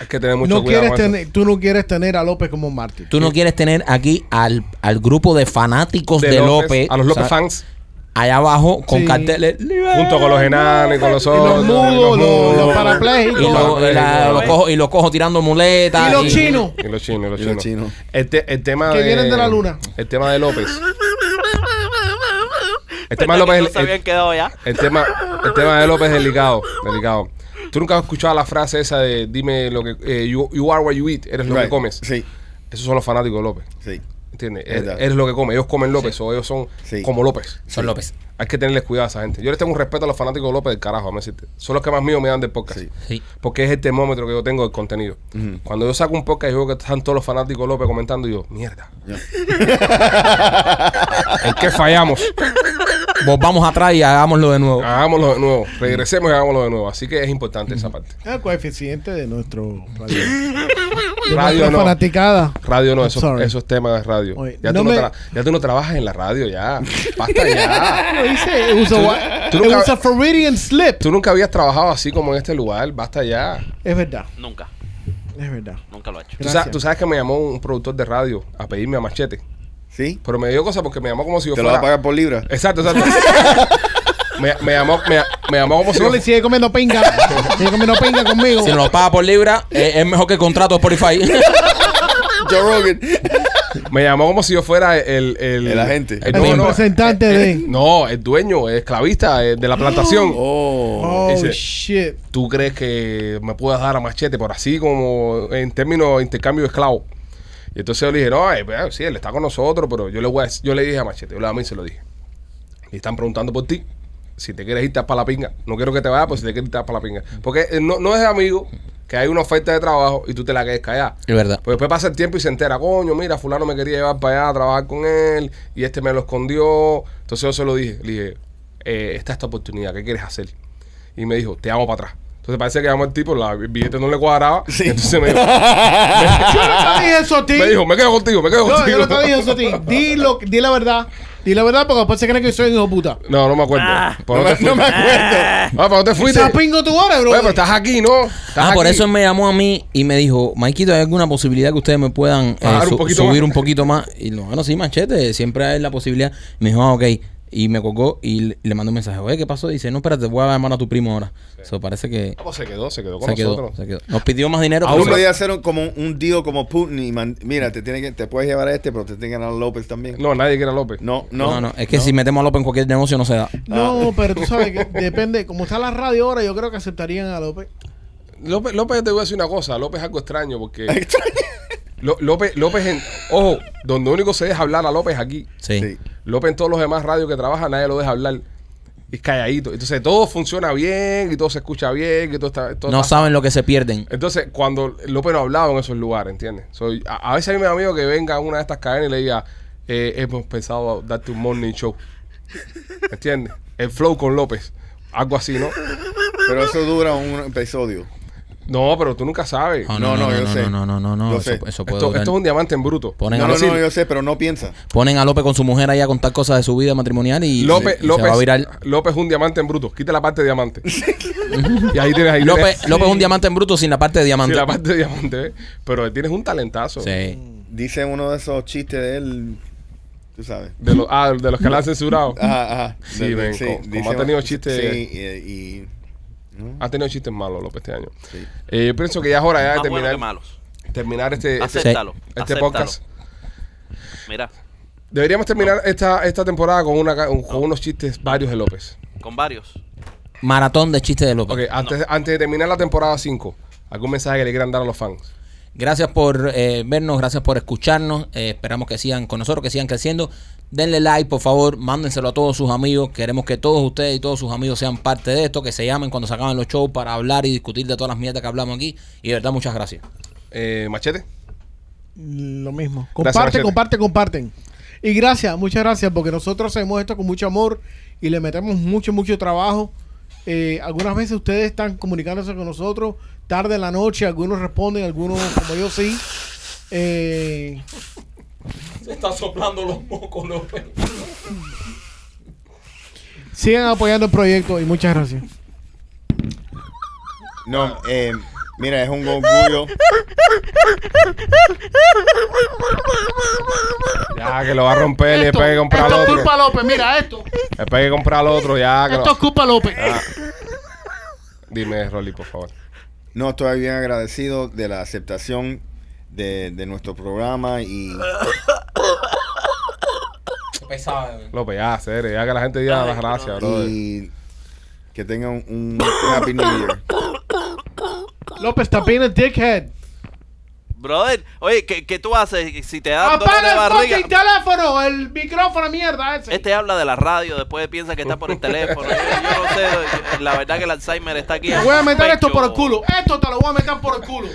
Hay que tener mucho No cuidado quieres con eso. tener, tú no quieres tener a López como un mártir. tú no quieres tener aquí al, al grupo de fanáticos de, De López, a los López o sea, fans, allá abajo con Sí. carteles junto con los enanos y con los Y otros. los mudos, los, los parapléjicos. y, lo- y la- los cojo, y los cojo tirando muletas Y los chinos. Y los chinos, y los Y chinos. los chinos. El, te- el tema Que de, vienen de la luna. El tema de López. El ¿Verdad tema de López no ya? El tema, el tema de López es delicado, delicado. ¿Tú nunca has escuchado la frase esa de dime lo que eh, you, you are what you eat, eres lo que comes? Sí, Esos son los fanáticos de López. sí. ¿Entiendes? Es Eres, lo que comes. Ellos comen López o ellos son Sí. como López. Son López. Hay que tenerles cuidado a esa gente. Yo les tengo un respeto a los fanáticos de López del carajo, a decirte. Son los que más mío me dan del podcast. Sí. Sí. Porque es el termómetro que yo tengo del contenido. Cuando yo saco un podcast y veo que están todos los fanáticos de López comentando, y yo, mierda. Ya. [laughs] ¿En qué fallamos? Volvamos atrás y hagámoslo de nuevo. Hagámoslo de nuevo. Regresemos y hagámoslo de nuevo. Así que es importante esa parte. Es el coeficiente de nuestro radio. [laughs] De Radio no. fanaticada. Radio no, esos, esos temas de radio. Oye, ya, no tú no me- ya tú no trabajas en la radio, ya. Basta ya. [laughs] Lo hice. It was, a, wa- tú it nunca- was a Floridian slip. Tú nunca habías trabajado así como en este lugar. Basta ya. Es verdad. Nunca. Es verdad. Nunca lo ha hecho. Tú sabes, tú sabes que me llamó un productor de radio a pedirme a machete. ¿Sí? Pero me dio cosa porque me llamó como si yo ¿Te lo vas fuera. a pagar por libra? Exacto, exacto. [laughs] me, me llamó, me, me llamó como si yo Rolly sigue comiendo pinga. sigue comiendo pinga conmigo. Si nos lo paga por libra, eh, es mejor que el contrato de Spotify. [laughs] Joe Rogan. Me llamó como si yo fuera el... El, El agente. el- El no, no, representante de- No, el dueño, el esclavista eh, de la plantación. Oh. Oh, Dice- shit. ¿Tú crees que me puedas dar a machete por así como en términos de intercambio de esclavo? Y entonces yo le dije, no, eh, pues, sí, él está con nosotros, pero yo le voy a, yo le dije a machete, yo le a mí se lo dije. Y están preguntando por ti. Si te quieres ir, para la pinga. No quiero que te vayas, pues si te quieres ir, para la pinga. Porque eh, no, no es amigo que hay una oferta de trabajo y tú te la quedes callada. Es verdad. Pues después pasa el tiempo y se entera, coño, mira, fulano me quería llevar para allá a trabajar con él y este me lo escondió. Entonces yo se lo dije, le dije, eh, esta es tu oportunidad, ¿qué quieres hacer? Y me dijo, te amo para atrás. Entonces parece que llamó el tipo, la, el billete no le cuadraba. Sí. Entonces me [laughs] dijo, Yo no te dije eso a ti. [laughs] me dijo, me quedo contigo, me quedo No, contigo. yo no te dije eso a ti. [laughs] Di, lo, di la verdad. Di la verdad porque después se creen que soy un hijo de puta. No, no me acuerdo. Ah. ¿Por No me, no me acuerdo. Ah, ¿para dónde fuiste? Se pingo tu hora, bro. Oye, pero estás aquí, ¿no? Estás Ah, por eso él me llamó a mí y me dijo, Maikito, ¿hay alguna posibilidad que ustedes me puedan eh, un su- subir más?" un poquito más? Y no, bueno, sí, machete, siempre hay la posibilidad. Me dijo, ah, ok. Y me colgó y le, le mandó un mensaje. Oye, ¿qué pasó? Dice, no, espérate, voy a llamar a tu primo ahora. Eso parece que Ah, pues se quedó, se quedó con se quedó, nosotros. se quedó. Nos pidió más dinero. Aún podía hacer un- como un, un deal como Putin y man- mira, te tiene que te puedes llevar a este, pero te tiene que dar a López también. No, nadie quiere a López. No, no. no, no, es que si metemos a López en cualquier negocio no se da. No, pero tú sabes que [laughs] depende. Como está la radio ahora, yo creo que aceptarían a López. López, López, te voy a decir una cosa. López es algo extraño porque. [laughs] Lo- López, López en, ojo, donde único se deja hablar a López es aquí. Sí. Sí. López en todos los demás radios que trabaja, nadie lo deja hablar. Y es calladito. Entonces todo funciona bien y todo se escucha bien y todo está. todo No está- saben lo que se pierden. Entonces, cuando López no ha hablado en esos lugares, ¿entiendes? Soy, a, a veces a mí me da miedo que venga a una de estas cadenas y le diga, eh, hemos pensado darte un morning show. ¿Me entiendes? El flow con López. Algo así, ¿no? Pero eso dura un episodio. No, pero tú nunca sabes. No, No, no, no, no, yo no, sé. no, no, no, no, Yo eso, sé. eso puede Esto, durar. esto es un diamante en bruto. Ponen, No, a no, López, no, yo sé, pero no piensa. ponen a López con su mujer ahí a contar cosas de su vida matrimonial y, López, y se López, va a virar. López es un diamante en bruto. Quita la parte de diamante. [laughs] y ahí tienes ahí López, tienes- López es un diamante en bruto sin la parte de diamante. la parte de diamante, ¿ves? Pero tienes un talentazo. Sí. Dice uno de esos chistes de él, tú sabes. De los, ah, de los que la han censurado. Ajá, ajá. Sí, ven, co- como ha tenido chistes- Sí, y... y- Ha tenido chistes malos López este año. Sí. Eh, yo pienso que ya es hora ya de Más buenos que terminar, malos. terminar este, este, Acéptalo. este acéptalo. podcast. Mira, Deberíamos terminar esta, esta temporada con, una, con unos chistes varios de López. con varios. Maratón de chistes de López. Ok, antes, antes de terminar la temporada 5, ¿algún mensaje que le quieran dar a los fans? Gracias por eh, vernos, gracias por escucharnos. Eh, esperamos que sigan con nosotros, que sigan creciendo. Denle like, por favor, mándenselo a todos sus amigos. Queremos que todos ustedes y todos sus amigos sean parte de esto, que se llamen cuando se acaben los shows para hablar y discutir de todas las mierdas que hablamos aquí. Y de verdad, muchas gracias. Eh, Machete. Lo mismo. Gracias, Comparte, Machete. comparte, comparten. Y gracias, muchas gracias, porque nosotros hacemos esto con mucho amor y le metemos mucho, mucho trabajo. Eh, algunas veces ustedes están comunicándose con nosotros tarde en la noche, algunos responden, algunos como yo sí. Eh, Se está soplando los mocos, López. sigan apoyando el proyecto y muchas gracias. No, eh, mira, es un orgullo. Ya, que lo va a romper y después hay que comprar esto al es otro. culpa López, mira esto. Después hay que comprar al otro, ya. Que Esto lo- es culpa López. Ah. Dime, Rolly, por favor. No, estoy bien agradecido de la aceptación de, de nuestro programa y Pesado. López, ya, serio, ya que la gente diga las gracias, brother. y que tengan un Happy New Year. López está bien el dickhead. Brother, oye, ¿qué, qué tú haces si te dan dolor de el barriga? fucking teléfono, el micrófono, mierda ese. Este habla de la radio, después piensa que está por el teléfono. Yo, yo no sé, la verdad que el Alzheimer está aquí. Te voy a meter esto por el culo. Esto te lo voy a meter por el culo.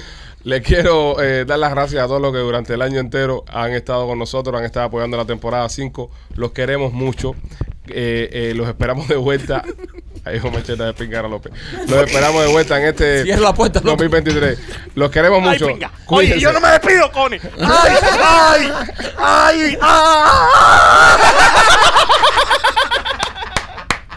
Le quiero eh, dar las gracias a todos los que durante el año entero han estado con nosotros, han estado apoyando la temporada 5. Los queremos mucho. Eh, eh, los esperamos de vuelta. Ahí dijo Mancheta de Pingara López. Los esperamos de vuelta en este 2023. Los queremos mucho. Ay. Oye, yo no me despido, Connie. [laughs] Ay, ay, ay, ay.